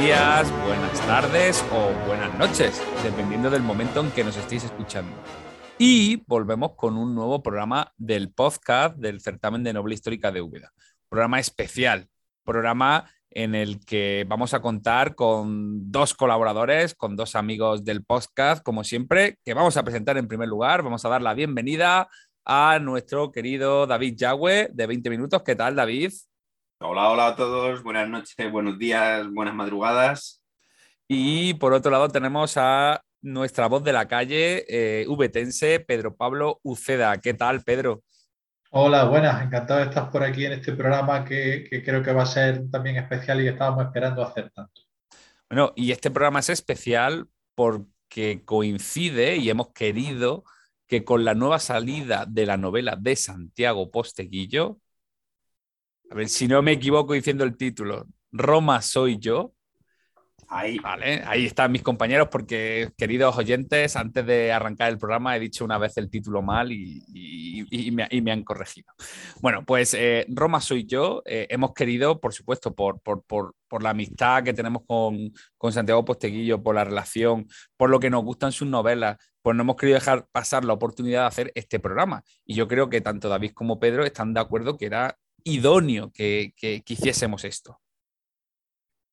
días, buenas tardes o buenas noches, dependiendo del momento en que nos estéis escuchando. Y volvemos con un nuevo programa del podcast del certamen de Noble Histórica de Úbeda. Programa especial, programa en el que vamos a contar con dos colaboradores, con dos amigos del podcast, como siempre, que vamos a presentar en primer lugar. Vamos a dar la bienvenida a nuestro querido David Yagüe de 20 minutos. ¿Qué tal, David? Hola, hola a todos, buenas noches, buenos días, buenas madrugadas. Y por otro lado tenemos a nuestra voz de la calle, eh, VTense, Pedro Pablo Uceda. ¿Qué tal, Pedro? Hola, buenas, encantado de estar por aquí en este programa que, que creo que va a ser también especial y que estábamos esperando hacer tanto. Bueno, y este programa es especial porque coincide y hemos querido que con la nueva salida de la novela de Santiago Posteguillo, a ver si no me equivoco diciendo el título. Roma soy yo. Ahí. Vale, ahí están mis compañeros porque, queridos oyentes, antes de arrancar el programa he dicho una vez el título mal y, me, han corregido. Bueno, pues eh, Roma soy yo. Eh, hemos querido, por supuesto, por, la amistad que tenemos con, con, Santiago Posteguillo, por la relación, por lo que nos gustan sus novelas, pues no hemos querido dejar pasar la oportunidad de hacer este programa. Y yo creo que tanto David como Pedro están de acuerdo que era idóneo que, que, hiciésemos esto.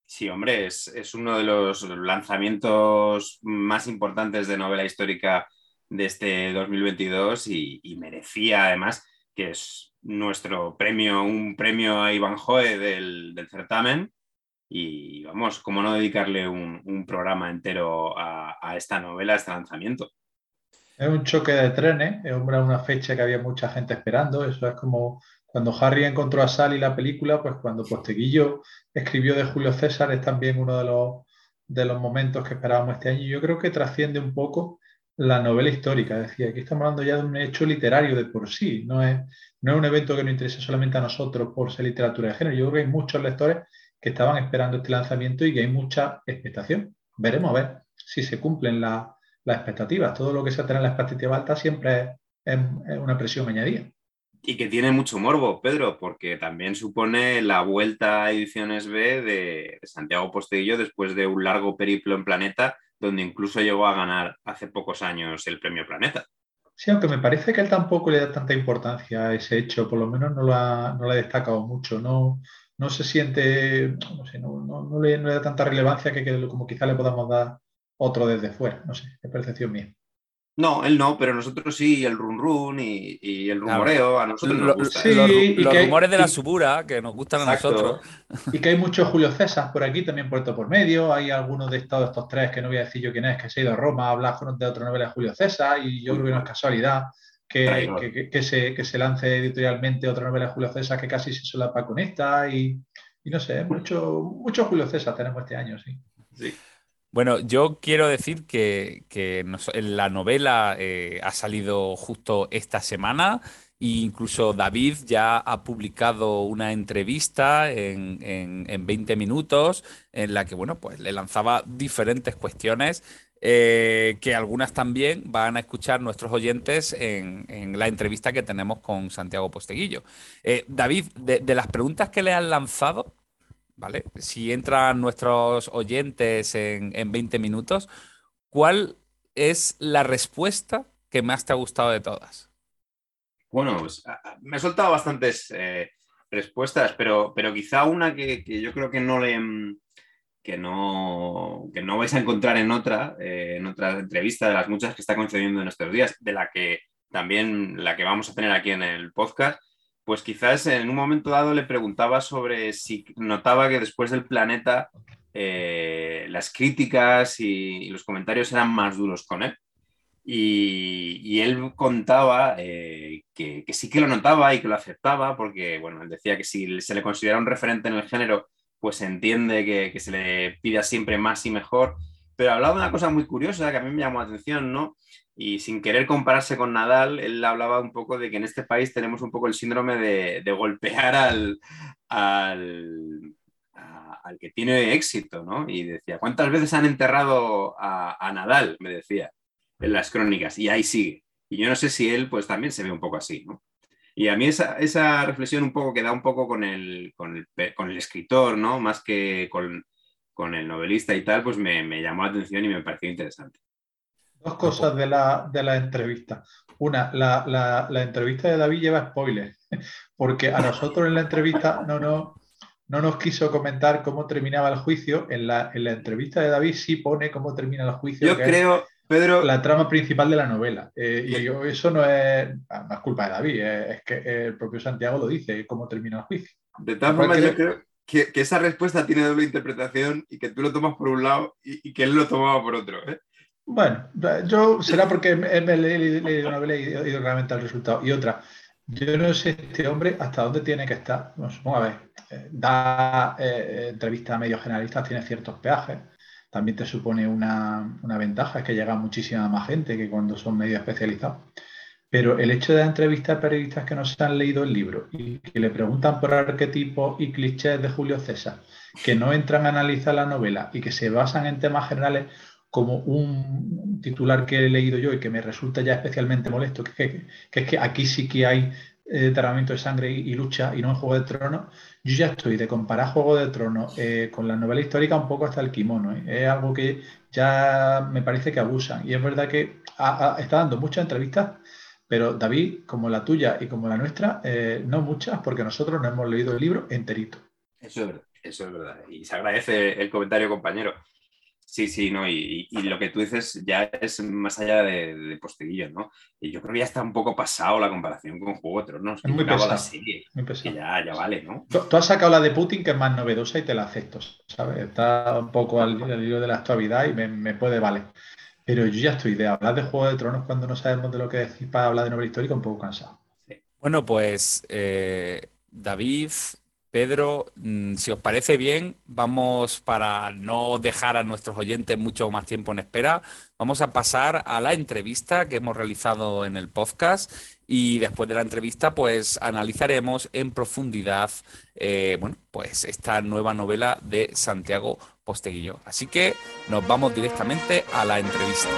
Sí, hombre, es, uno de los lanzamientos más importantes de novela histórica de este 2022 y, merecía además que es nuestro premio, un premio a Iván Joe del, certamen. Y vamos, ¿cómo no dedicarle un, programa entero a, a, esta novela, a este lanzamiento? Es un choque de trenes, es una fecha que había mucha gente esperando, eso es como cuando Harry encontró a Sally la película, pues cuando Posteguillo escribió de Julio César es también uno de los, de los momentos que esperábamos este año. Yo creo que trasciende un poco la novela histórica. Es decir, aquí estamos hablando ya de un hecho literario de por sí, no es, no es un evento que nos interese solamente a nosotros por ser literatura de género. Yo creo que hay muchos lectores que estaban esperando este lanzamiento y que hay mucha expectación. Veremos a ver si se cumplen las expectativas. Todo lo que se tener la expectativa alta siempre es una presión añadida. Y que tiene mucho morbo, Pedro, porque también supone la vuelta a Ediciones B de Santiago Posteguillo después de un largo periplo en Planeta, donde incluso llegó a ganar hace pocos años el premio Planeta. Sí, aunque me parece que él tampoco le da tanta importancia a ese hecho, por lo menos no lo ha, no ha destacado mucho, no, no se siente, no, sé, no, no, le, da tanta relevancia que, que como quizá le podamos dar otro desde fuera, no sé, es percepción mía. No, él no, pero nosotros sí, el run run y, el rumoreo, a nosotros nos gusta. Sí, los, rumores de la subura que nos gustan a nosotros. Y que hay muchos Julio César por aquí, también puesto por medio. Hay algunos de estos, estos tres que no voy a decir yo quién es, que se ha ido a Roma a hablar de otra novela de Julio César, y yo creo que no es casualidad que, que, se, que se lance editorialmente otra novela de Julio César que casi se solapa con esta, y, y no sé, mucho, mucho Julio César tenemos este año, sí. Sí. Bueno, yo quiero decir que, la novela eh, ha salido justo esta semana e incluso David ya ha publicado una entrevista en, 20 minutos en la que, bueno, pues le lanzaba diferentes cuestiones eh, que algunas también van a escuchar nuestros oyentes en, la entrevista que tenemos con Santiago Posteguillo. Eh, David, de, las preguntas que le han lanzado, ¿vale? Si entran nuestros oyentes en, 20 minutos, ¿cuál es la respuesta que más te ha gustado de todas? Bueno, pues, me he soltado bastantes eh, respuestas, pero, pero quizá una que, yo creo que no le que no, que no vais a encontrar en otra, eh, en otra entrevista de las muchas que está concediendo en estos días, de la que también la que vamos a tener aquí en el podcast, pues quizás en un momento dado le preguntaba sobre si notaba que después del planeta eh, las críticas y, los comentarios eran más duros con él. Y, él contaba eh, que, sí que lo notaba y que lo aceptaba, porque bueno, él decía que si se le considera un referente en el género, pues entiende que, que se le pida siempre más y mejor. Pero hablaba de una cosa muy curiosa que a mí me llamó la atención, ¿no? Y sin querer compararse con Nadal, él hablaba un poco de que en este país tenemos un poco el síndrome de, golpear al, al, que tiene éxito, ¿no? Y decía, ¿cuántas veces han enterrado a, Nadal? Me decía, en las crónicas, y ahí sigue. Y yo no sé si él pues también se ve un poco así, ¿no? Y a mí esa, reflexión un poco queda un poco con el, con el, con el escritor, ¿no? Más que con, con el novelista y tal, pues me, llamó la atención y me pareció interesante. Dos cosas de la, de la entrevista. Una, la, entrevista de David lleva spoilers, porque a nosotros en la entrevista no, no, no nos quiso comentar cómo terminaba el juicio. En la, en la entrevista de David sí pone cómo termina el juicio. Yo creo, Pedro. La trama principal de la novela. Eh, y eso no es, no es culpa de David, es que el propio Santiago lo dice, cómo termina el juicio. De todas formas, yo creo que, esa respuesta tiene doble interpretación y que tú lo tomas por un lado y, que él lo tomaba por otro. ¿eh? Bueno, yo será porque me he leído una novela y ido realmente al resultado. Y otra, yo no sé este hombre hasta dónde tiene que estar. Vamos a ver, eh, da eh, a medios generalistas, tiene ciertos peajes. También te supone una, una ventaja, es que llega muchísima más gente que cuando son medios especializados. Pero el hecho de entrevistar a periodistas que no se han leído el libro y que le preguntan por arquetipos y clichés de Julio César, que no entran a analizar la novela y que se basan en temas generales como un titular que he leído yo y que me resulta ya especialmente molesto, que, es que aquí sí que hay eh, derramamiento de sangre y, lucha y no en Juego de Tronos, yo ya estoy de comparar Juego de Tronos eh, con la novela histórica un poco hasta el kimono. ¿eh? Es algo que ya me parece que abusan. Y es verdad que está dando muchas entrevistas pero David, como la tuya y como la nuestra, eh, no muchas, porque nosotros no hemos leído el libro enterito. Eso es verdad, eso es verdad. Y se agradece el comentario, compañero. Sí, sí, no, y, lo que tú dices ya es más allá de, de, Posteguillo, ¿no? Y yo creo que ya está un poco pasado la comparación con Juego de Tronos. Es muy pesado, muy pesado. Ya, ya vale, ¿no? Tú, has sacado la de Putin, que es más novedosa y te la acepto, ¿sabes? Está un poco al, hilo de la actualidad y me, me puede valer. Pero yo ya estoy de hablar de Juego de Tronos cuando no sabemos de lo que decir para hablar de novela histórica un poco cansado. Bueno, pues eh, David, Pedro, mm, si os parece bien, vamos para no dejar a nuestros oyentes mucho más tiempo en espera, vamos a pasar a la entrevista que hemos realizado en el podcast y después de la entrevista, pues analizaremos en profundidad, eh, bueno, pues esta nueva novela de Santiago Posteguillo. Así que nos vamos directamente a la entrevista.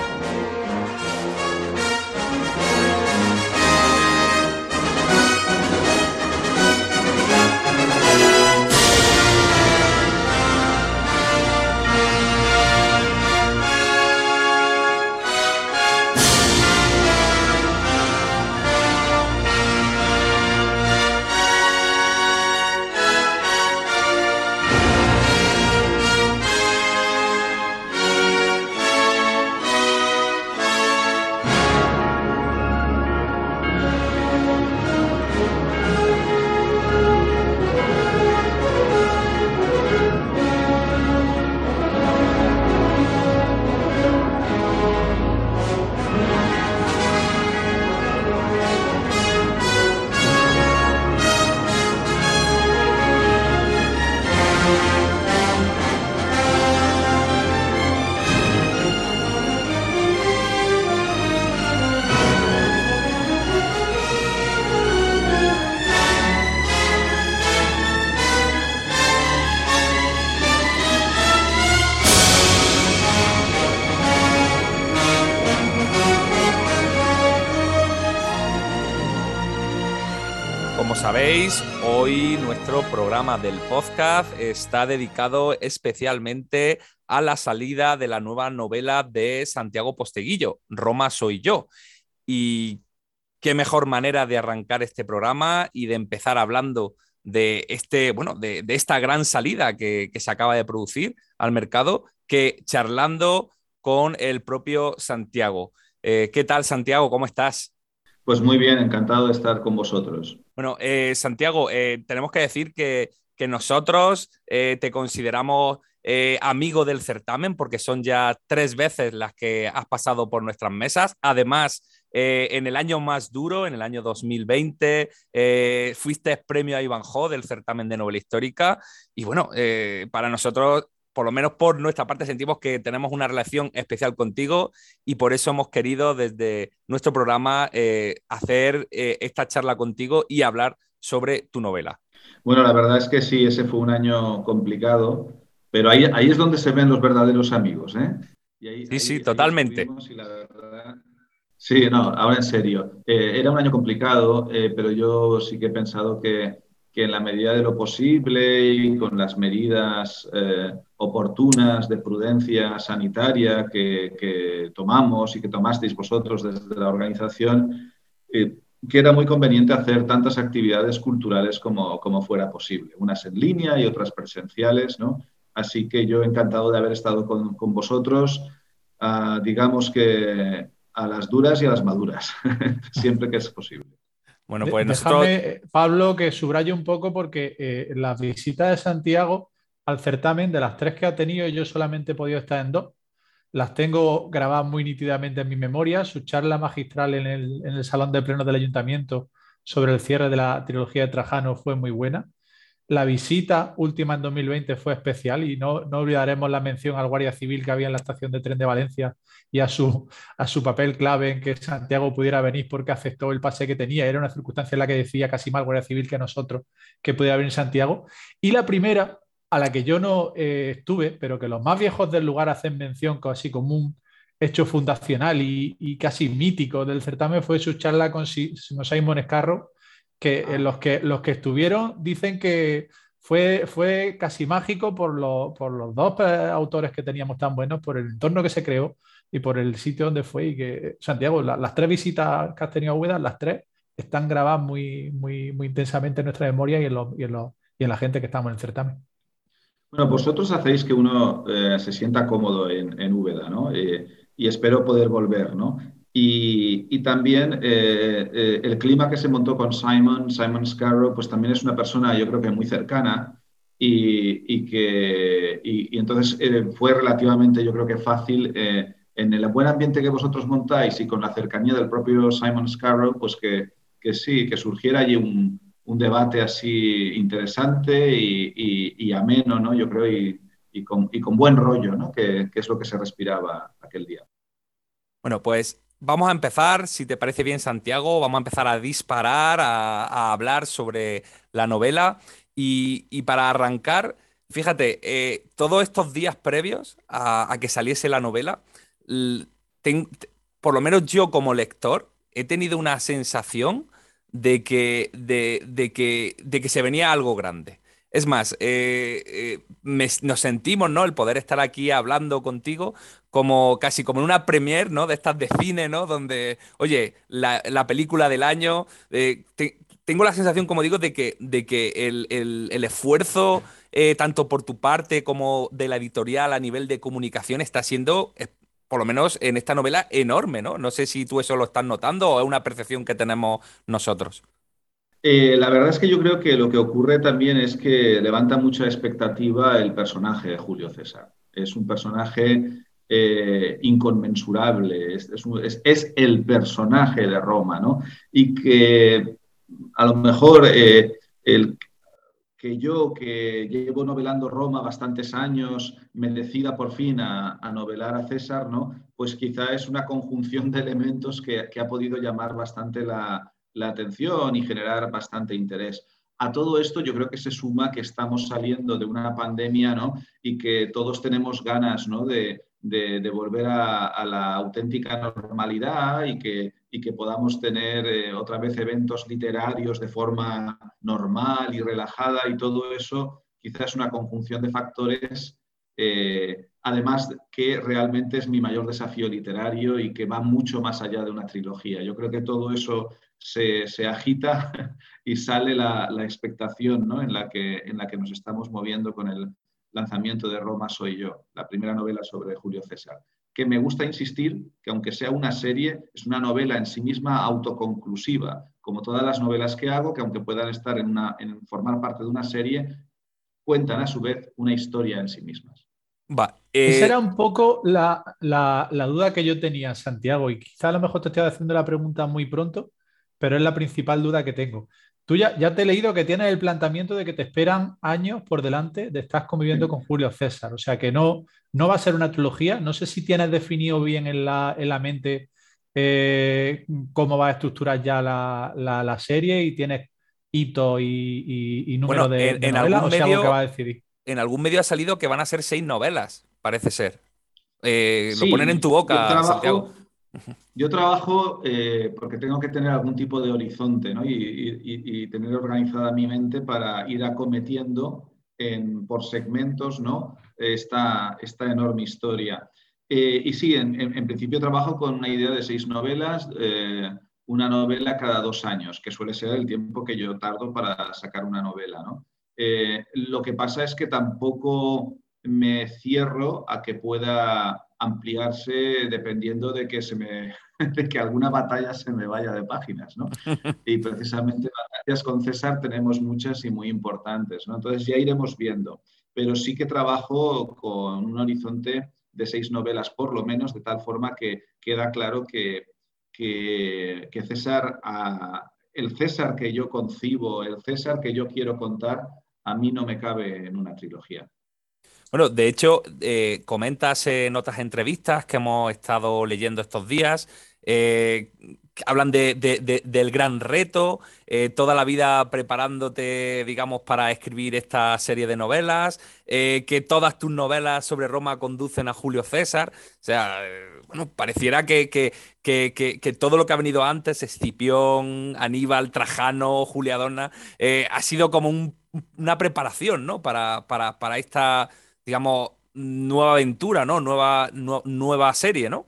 Podcast está dedicado especialmente a la salida de la nueva novela de Santiago Posteguillo, Roma soy yo. Y qué mejor manera de arrancar este programa y de empezar hablando de este, bueno, de, esta gran salida que, se acaba de producir al mercado que charlando con el propio Santiago. Eh, ¿Qué tal, Santiago? ¿Cómo estás? Pues muy bien, encantado de estar con vosotros. Bueno, eh, Santiago, eh, tenemos que decir que, nosotros eh, te consideramos amigo del certamen porque son ya tres veces las que has pasado por nuestras mesas. Además, en el año más duro, en el año 2020, fuiste premio a Ivanhoe del certamen de novela histórica. Y bueno, para nosotros por lo menos por nuestra parte, sentimos que tenemos una relación especial contigo y por eso hemos querido desde nuestro programa eh, hacer eh, esta charla contigo y hablar sobre tu novela. Bueno, la verdad es que sí, ese fue un año complicado, pero ahí, ahí es donde se ven los verdaderos amigos. ¿eh? sí, sí, totalmente. Sí, no, ahora en serio. era un año complicado, pero yo sí que he pensado que que en la medida de lo posible y con las medidas eh, oportunas de prudencia sanitaria que, tomamos y que tomasteis vosotros desde la organización, eh, que era muy conveniente hacer tantas actividades culturales como, como fuera posible, unas en línea y otras presenciales, ¿no? Así que yo encantado de haber estado con, con vosotros, ah, digamos que a las duras y a las maduras, siempre que es posible. Bueno, pues nosotros... Déjame, Pablo, que subraye un poco porque eh, las visitas de Santiago al certamen, de las tres que ha tenido, yo solamente he podido estar en dos. Las tengo grabadas muy nítidamente en mi memoria. Su charla magistral en el, en el Salón de Pleno del Ayuntamiento sobre el cierre de la trilogía de Trajano fue muy buena. La visita última en 2020 fue especial y no, no, olvidaremos la mención al Guardia Civil que había en la estación de tren de Valencia y a su, a su papel clave en que Santiago pudiera venir porque aceptó el pase que tenía. Era una circunstancia en la que decía casi más Guardia Civil que nosotros que pudiera venir Santiago. Y la primera, a la que yo no eh, estuve, pero que los más viejos del lugar hacen mención casi como un hecho fundacional y, casi mítico del certamen, fue su charla con Simon Escarro que ah. los, que los que estuvieron dicen que fue, fue casi mágico por, por los dos eh, autores que teníamos tan buenos, por el entorno que se creó y por el sitio donde fue. Y que, Santiago, las tres visitas que has tenido a Úbeda, las tres, están grabadas muy, muy, muy intensamente en nuestra memoria y en, y en, y en la gente que estamos en el certamen. Bueno, vosotros hacéis que uno eh, se sienta cómodo en, en Úbeda, ¿no? Eh, y espero poder volver, ¿no? Y, también eh, eh, el clima que se montó con Simon, Simon Scarrow, pues también es una persona yo creo que muy cercana y, que y, entonces eh, fue relativamente yo creo que fácil en el buen ambiente que vosotros montáis y con la cercanía del propio Simon Scarrow, pues que, que sí, que surgiera allí un, un debate así interesante y, ameno, ¿no? Yo creo, y, con, con, buen rollo, ¿no? Que, es lo que se respiraba aquel día. Bueno, pues Vamos a empezar, si te parece bien, Santiago, vamos a empezar a disparar, a, hablar sobre la novela. Y, para arrancar, fíjate, eh, todos estos días previos a, que saliese la novela, por lo menos yo como lector, he tenido una sensación de que, de, que, de que se venía algo grande. Es más, eh, eh, nos sentimos, ¿no? El poder estar aquí hablando contigo como casi como en una premiere, ¿no? De estas de cine, ¿no? Donde, oye, la, película del año. Eh, tengo la sensación, como digo, de que, de que el, esfuerzo, tanto por tu parte como de la editorial a nivel de comunicación, está siendo, por lo menos en esta novela, enorme, ¿no? No sé si tú eso lo estás notando o es una percepción que tenemos nosotros. Eh, la verdad es que yo creo que lo que ocurre también es que levanta mucha expectativa el personaje de Julio César. Es un personaje eh, inconmensurable, es, el personaje de Roma, ¿no? Y que a lo mejor eh, el, que yo, que llevo novelando Roma bastantes años, me decida por fin a, novelar a César, ¿no? Pues quizá es una conjunción de elementos que ha podido llamar bastante la, la atención y generar bastante interés. A todo esto yo creo que se suma que estamos saliendo de una pandemia ¿no? y que todos tenemos ganas ¿no? de, volver a, la auténtica normalidad y que, y que podamos tener eh, otra vez eventos literarios de forma normal y relajada y todo eso quizás una conjunción de factores, eh, además que realmente es mi mayor desafío literario y que va mucho más allá de una trilogía. Yo creo que todo eso se, agita y sale la, expectación en, la que, en la que nos estamos moviendo con el lanzamiento de Roma Soy yo, la primera novela sobre Julio César. Que me gusta insistir que aunque sea una serie, es una novela en sí misma autoconclusiva, como todas las novelas que hago, que aunque puedan estar en, una, en formar parte de una serie, cuentan a su vez una historia en sí mismas. Va, Esa eh, era un poco la, la, la, duda que yo tenía, Santiago, y quizá a lo mejor te estoy haciendo la pregunta muy pronto, pero es la principal duda que tengo. Tú ya, ya te he leído que tienes el planteamiento de que te esperan años por delante de estar conviviendo con Julio César, o sea que no, no va a ser una trilogía. No sé si tienes definido bien en la, en la mente eh, cómo va a estructurar ya la, la, serie y tienes hito y, y, número de, en, novelas, o sea, algo que va a decidir. En algún medio ha salido que van a ser seis novelas, parece ser. Eh, lo ponen en tu boca, Santiago Yo trabajo eh, porque tengo que tener algún tipo de horizonte y, tener organizada mi mente para ir acometiendo por segmentos esta enorme historia. Eh, y sí, en, principio trabajo con una idea de seis novelas, eh, una novela cada dos años, que suele ser el tiempo que yo tardo para sacar una novela. lo que pasa es que tampoco me cierro a que pueda ampliarse dependiendo de que, se me, que alguna batalla se me vaya de páginas. ¿no? Y precisamente batallas con César tenemos muchas y muy importantes. ¿no? Entonces ya iremos viendo. Pero sí que trabajo con un horizonte de seis novelas por lo menos, de tal forma que queda claro que, que, César, el César que yo concibo, el César que yo quiero contar, a mí no me cabe en una trilogía. Bueno, de hecho, eh, comentas en otras entrevistas que hemos estado leyendo estos días, eh, hablan del gran reto, eh, toda la vida preparándote, digamos, para escribir esta serie de novelas, que todas tus novelas sobre Roma conducen a Julio César. O sea, bueno, pareciera que, que, todo lo que ha venido antes, Escipión, Aníbal, Trajano, Julia Donna, ha sido como una preparación, ¿no? Para, para, para esta digamos, nueva aventura, ¿no? Nueva, nueva serie, ¿no?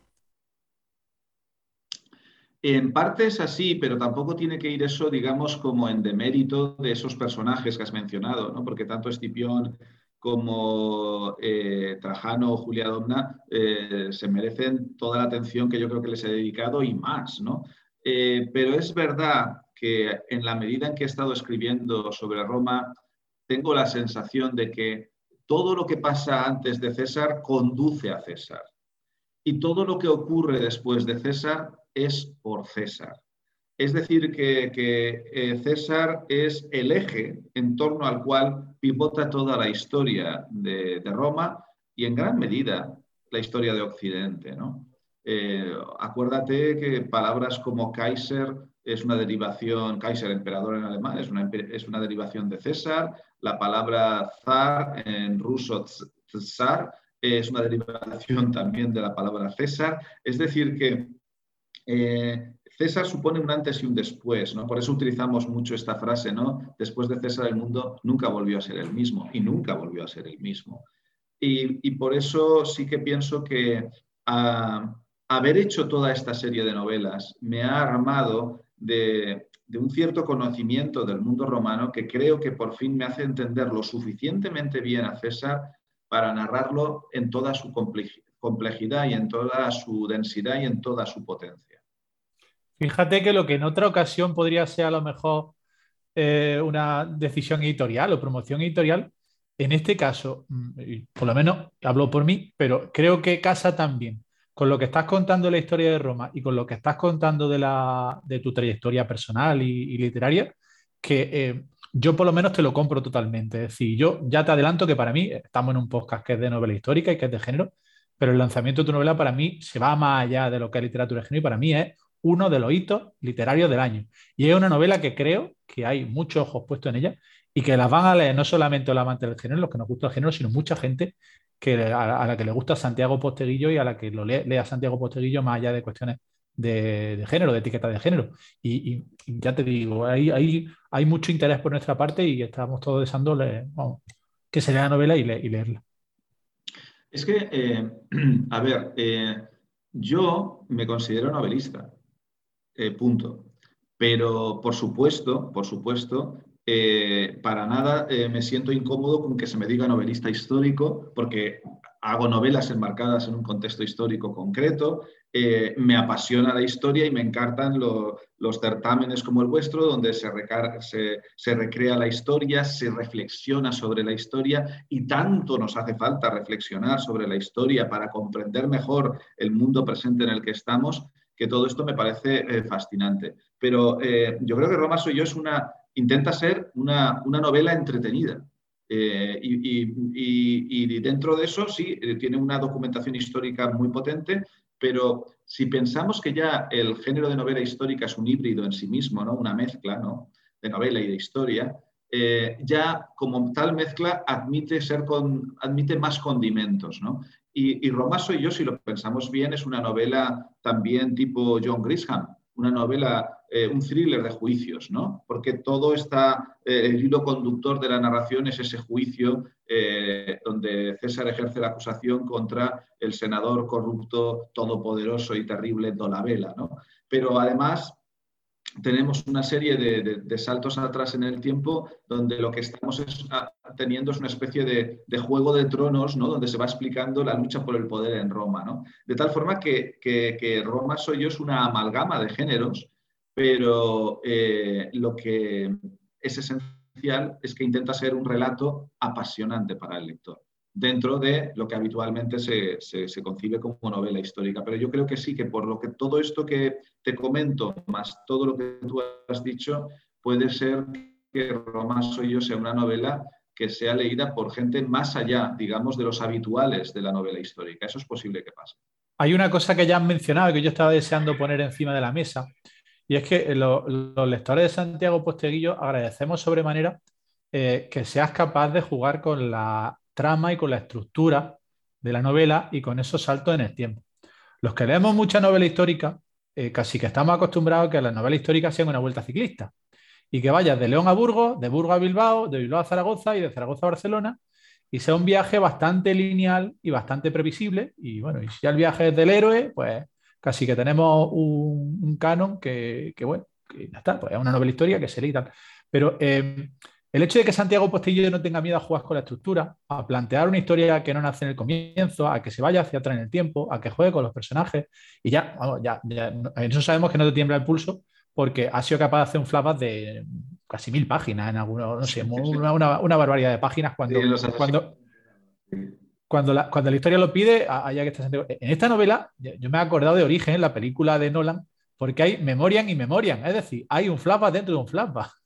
En parte es así, pero tampoco tiene que ir eso, digamos, como en demérito de esos personajes que has mencionado, ¿no? Porque tanto Escipión como eh, Trajano o Julia Domna eh, se merecen toda la atención que yo creo que les he dedicado y más, ¿no? Eh, pero es verdad que en la medida en que he estado escribiendo sobre Roma, tengo la sensación de que todo lo que pasa antes de César conduce a César. Y todo lo que ocurre después de César es por César. Es decir, que, eh, César es el eje en torno al cual pivota toda la historia de, Roma y en gran medida la historia de Occidente. Eh, acuérdate que palabras como Kaiser es una derivación, Kaiser, emperador en alemán, es una, es una derivación de César, la palabra zar en ruso zar es una derivación también de la palabra César. Es decir, que eh, César supone un antes y un después, ¿no? Por eso utilizamos mucho esta frase, ¿no? Después de César el mundo nunca volvió a ser el mismo y nunca volvió a ser el mismo. Y, por eso sí que pienso que haber hecho toda esta serie de novelas me ha armado de, un cierto conocimiento del mundo romano que creo que por fin me hace entender lo suficientemente bien a César para narrarlo en toda su complejidad y en toda su densidad y en toda su potencia. Fíjate que lo que en otra ocasión podría ser a lo mejor eh, una decisión editorial o promoción editorial, en este caso, mm, por lo menos hablo por mí, pero creo que casa también con lo que estás contando de la historia de Roma y con lo que estás contando de, la, de tu trayectoria personal y, literaria, que eh, yo por lo menos te lo compro totalmente. Es decir, yo ya te adelanto que para mí, estamos en un podcast que es de novela histórica y que es de género, pero el lanzamiento de tu novela para mí se va más allá de lo que es literatura de género y para mí es uno de los hitos literarios del año. Y es una novela que creo que hay muchos ojos puestos en ella y que las van a leer no solamente los amantes del género, los que nos gusta el género, sino mucha gente que a, la que le gusta Santiago Posteguillo y a la que lo lee, lea Santiago Posteguillo más allá de cuestiones de, género, de etiqueta de género. Y, ya te digo, hay, hay, hay, mucho interés por nuestra parte y estamos todos deseando que se lea la novela y, leerla. Es que, eh, a ver, eh, yo me considero novelista, eh, punto. Pero, por supuesto, por supuesto, eh, para nada eh, me siento incómodo con que se me diga novelista histórico, porque hago novelas enmarcadas en un contexto histórico concreto, eh, me apasiona la historia y me encantan los certámenes como el vuestro, donde se, se, recrea la historia, se reflexiona sobre la historia y tanto nos hace falta reflexionar sobre la historia para comprender mejor el mundo presente en el que estamos, que todo esto me parece fascinante. Pero yo creo que Roma Soy yo es una intenta ser una, novela entretenida. Eh, y, dentro de eso sí, eh, tiene una documentación histórica muy potente, pero si pensamos que ya el género de novela histórica es un híbrido en sí mismo, ¿no? una mezcla ¿no? de novela y de historia, eh, ya como tal mezcla admite, ser con, admite más condimentos. ¿no? Y, y Roma soy yo, si lo pensamos bien, es una novela también tipo John Grisham, una novela, eh, un thriller de juicios, ¿no? Porque todo está, eh, el hilo conductor de la narración es ese juicio eh, donde César ejerce la acusación contra el senador corrupto, todopoderoso y terrible Dolabella, ¿no? Pero además tenemos una serie de, saltos atrás en el tiempo donde lo que estamos ah, teniendo es una especie de, juego de tronos, ¿no? donde se va explicando la lucha por el poder en Roma. ¿no? De tal forma que, Roma soy yo es una amalgama de géneros, pero eh, lo que es esencial es que intenta ser un relato apasionante para el lector dentro de lo que habitualmente se, concibe como novela histórica. Pero yo creo que sí, que por lo que todo esto que te comento, más todo lo que tú has dicho, puede ser que Roma soy yo sea una novela que sea leída por gente más allá, digamos, de los habituales de la novela histórica. Eso es posible que pase. Hay una cosa que ya han mencionado que yo estaba deseando poner encima de la mesa, y es que los lectores de Santiago Posteguillo agradecemos sobremanera eh, que seas capaz de jugar con la trama y con la estructura de la novela y con esos saltos en el tiempo. Los que leemos mucha novela histórica, eh, casi que estamos acostumbrados a que las novelas históricas sean una vuelta ciclista y que vayas de León a Burgos, de Burgos a Bilbao, de Bilbao a Zaragoza y de Zaragoza a Barcelona y sea un viaje bastante lineal y bastante previsible. Y bueno, y si el viaje es del héroe, pues casi que tenemos un, canon que, bueno, que ya está, pues es una novela histórica que se lee y tal. Pero eh, el hecho de que Santiago Postillo no tenga miedo a jugar con la estructura, a plantear una historia que no nace en el comienzo, a que se vaya hacia atrás en el tiempo, a que juegue con los personajes, y ya, vamos, ya, en eso sabemos que no te tiembla el pulso, porque ha sido capaz de hacer un flashback de casi mil páginas en algunos, no sé, una, barbaridad de páginas cuando, cuando, cuando, la, cuando la historia lo pide, allá que está En esta novela, yo me he acordado de Origen, la película de Nolan, porque hay memoriam y memoriam, es decir, hay un flashback dentro de un flashback.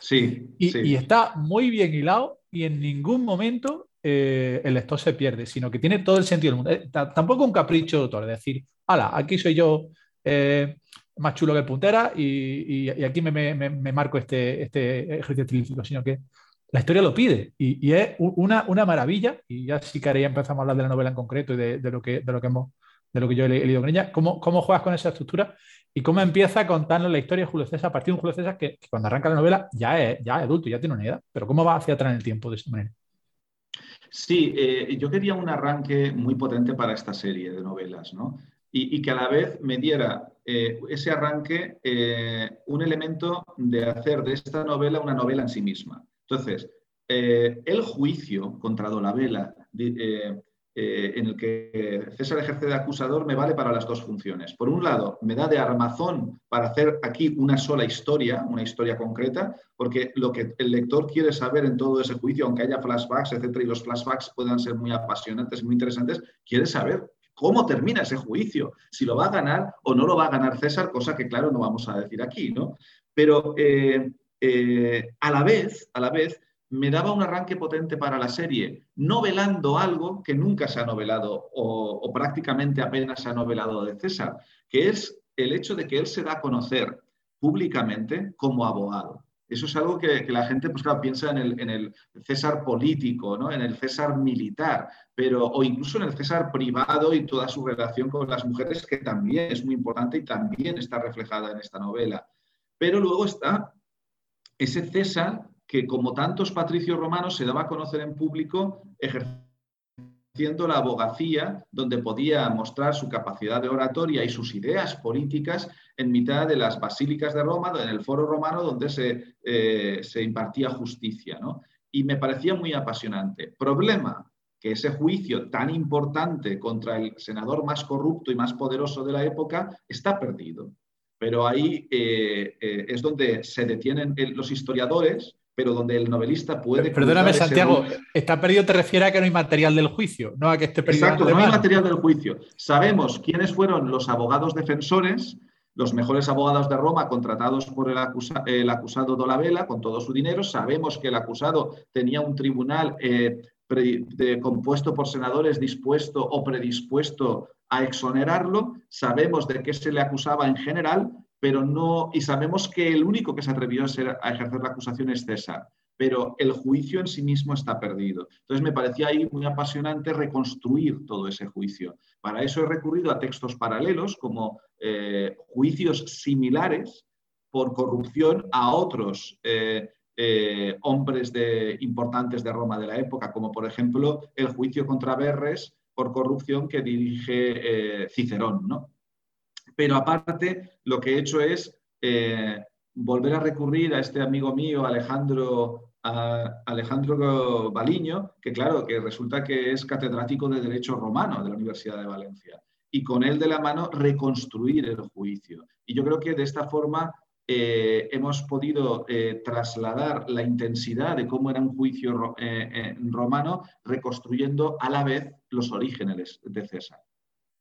Sí y, está muy bien hilado y en ningún momento eh, el lector se pierde, sino que tiene todo el sentido del mundo. Eh, tampoco un capricho de autor, es decir, ala, aquí soy yo eh, más chulo que puntera y, aquí me, marco este, este ejercicio estilístico, sino que la historia lo pide y, es una, una, maravilla. Y ya sí que ahora ya empezamos a hablar de la novela en concreto y de, lo, que, de lo que hemos de lo que yo he leído con ella, cómo, cómo juegas con esa estructura y cómo empieza a contarnos la historia de Julio César a partir de un Julio César que, cuando arranca la novela ya es, ya adulto, ya tiene una edad, pero cómo va hacia atrás en el tiempo de esta manera. Sí, eh, yo quería un arranque muy potente para esta serie de novelas, ¿no? Y, que a la vez me diera eh, ese arranque eh, un elemento de hacer de esta novela una novela en sí misma. Entonces, el juicio contra Dolabella, eh, en el que César ejerce de acusador me vale para las dos funciones. Por un lado, me da de armazón para hacer aquí una sola historia, una historia concreta, porque lo que el lector quiere saber en todo ese juicio, aunque haya flashbacks, etcétera, y los flashbacks puedan ser muy apasionantes, muy interesantes, quiere saber cómo termina ese juicio, si lo va a ganar o no lo va a ganar César, cosa que claro no vamos a decir aquí, ¿no? Pero eh, eh, a la vez, a la vez, me daba un arranque potente para la serie, novelando algo que nunca se ha novelado o, prácticamente apenas se ha novelado de César, que es el hecho de que él se da a conocer públicamente como abogado. Eso es algo que, la gente pues, piensa en el, César político, ¿no? en el César militar, pero, o incluso en el César privado y toda su relación con las mujeres, que también es muy importante y también está reflejada en esta novela. Pero luego está ese César que como tantos patricios romanos se daba a conocer en público ejerciendo la abogacía, donde podía mostrar su capacidad de oratoria y sus ideas políticas en mitad de las basílicas de Roma, en el foro romano donde se, eh, se impartía justicia. Y me parecía muy apasionante. Problema, que ese juicio tan importante contra el senador más corrupto y más poderoso de la época está perdido. Pero ahí eh, eh, es donde se detienen los historiadores pero donde el novelista puede... Perdóname, Santiago, está perdido te refiere a que no hay material del juicio, no a que esté perdido. Exacto, no hay material del juicio. Sabemos quiénes fueron los abogados defensores, los mejores abogados de Roma contratados por el, el acusado Dolabella con todo su dinero. Sabemos que el acusado tenía un tribunal eh, compuesto por senadores dispuesto o predispuesto a exonerarlo. Sabemos de qué se le acusaba en general, pero no, y sabemos que el único que se atrevió a, ejercer la acusación es César. pero el juicio en sí mismo está perdido. Entonces me parecía ahí muy apasionante reconstruir todo ese juicio. Para eso he recurrido a textos paralelos como eh, juicios similares por corrupción a otros eh, eh, hombres de, importantes de Roma de la época, como por ejemplo el juicio contra Berres por corrupción que dirige Cicerón. ¿no? Pero aparte, lo que he hecho es volver a recurrir a este amigo mío, Alejandro Alejandro Baliño, que claro, que resulta que es catedrático de Derecho Romano de la Universidad de Valencia, y con él de la mano reconstruir el juicio. Y yo creo que de esta forma eh, hemos podido eh, trasladar la intensidad de cómo era un juicio eh, romano, reconstruyendo a la vez los orígenes de César.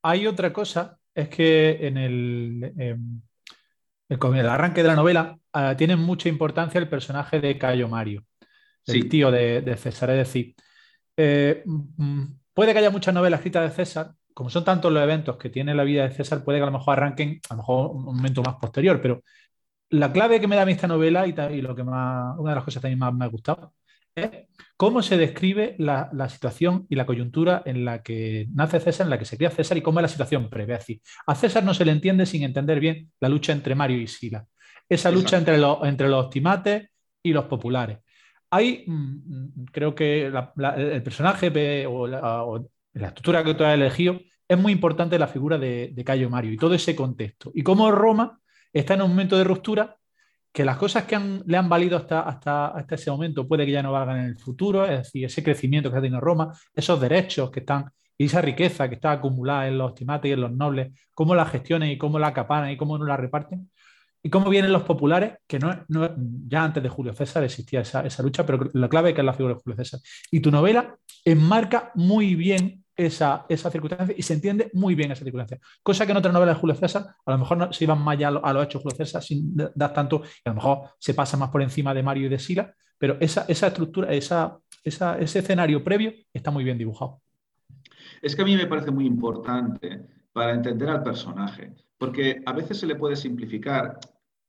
Hay otra cosa, es que en el, em, el arranque de la novela tiene mucha importancia el personaje de Cayo Mario el tío de, César. Es decir, eh, mm, puede que haya muchas novelas escritas de César, como son tantos los eventos que tiene la vida de César, puede que a lo mejor arranquen a lo mejor un momento más posterior, pero la clave que me da a mí esta novela y, lo que más, una de las cosas que también más me ha gustado cómo se describe la, situación y la coyuntura en la que nace César, en la que se cría César y cómo es la situación previa. Es decir, a César no se le entiende sin entender bien la lucha entre Mario y Sila. Esa lucha entre los, entre los optimates y los populares hay, mm, mm, creo que el personaje o la, estructura que tú has elegido es muy importante la figura de, Cayo Mario y todo ese contexto. Y cómo Roma está en un momento de ruptura que las cosas que le han valido hasta, hasta, hasta, ese momento puede que ya no valgan en el futuro, es decir, ese crecimiento que ha tenido Roma, esos derechos que están y esa riqueza que está acumulada en los timates y en los nobles, cómo la gestionen y cómo la acaparan y cómo no la reparten, y cómo vienen los populares, que no, ya antes de Julio César existía esa, lucha, pero la clave es que es la figura de Julio César. Y tu novela enmarca muy bien esa, esa circunstancia y se entiende muy bien esa circunstancia. Cosa que en otras novelas de Julio César a lo mejor no, se iban más ya a los hechos de Julio César sin dar tanto, y a lo mejor se pasa más por encima de Mario y de Sila, pero esa, esa estructura, esa, ese escenario previo está muy bien dibujado. Es que a mí me parece muy importante para entender al personaje, porque a veces se le puede simplificar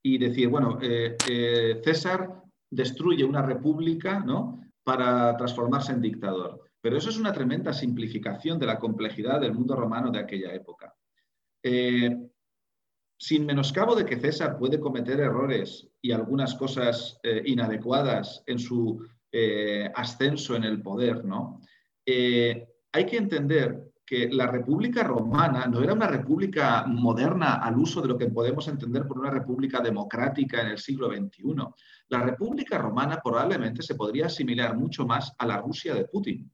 y decir, bueno, eh, eh, César destruye una república ¿no? para transformarse en dictador. Pero eso es una tremenda simplificación de la complejidad del mundo romano de aquella época. Eh, sin menoscabo de que César puede cometer errores y algunas cosas inadecuadas en su ascenso en el poder, ¿no? hay que entender que la República Romana no era una república moderna al uso de lo que podemos entender por una república democrática en el siglo XXI. La República Romana probablemente se podría asimilar mucho más a la Rusia de Putin,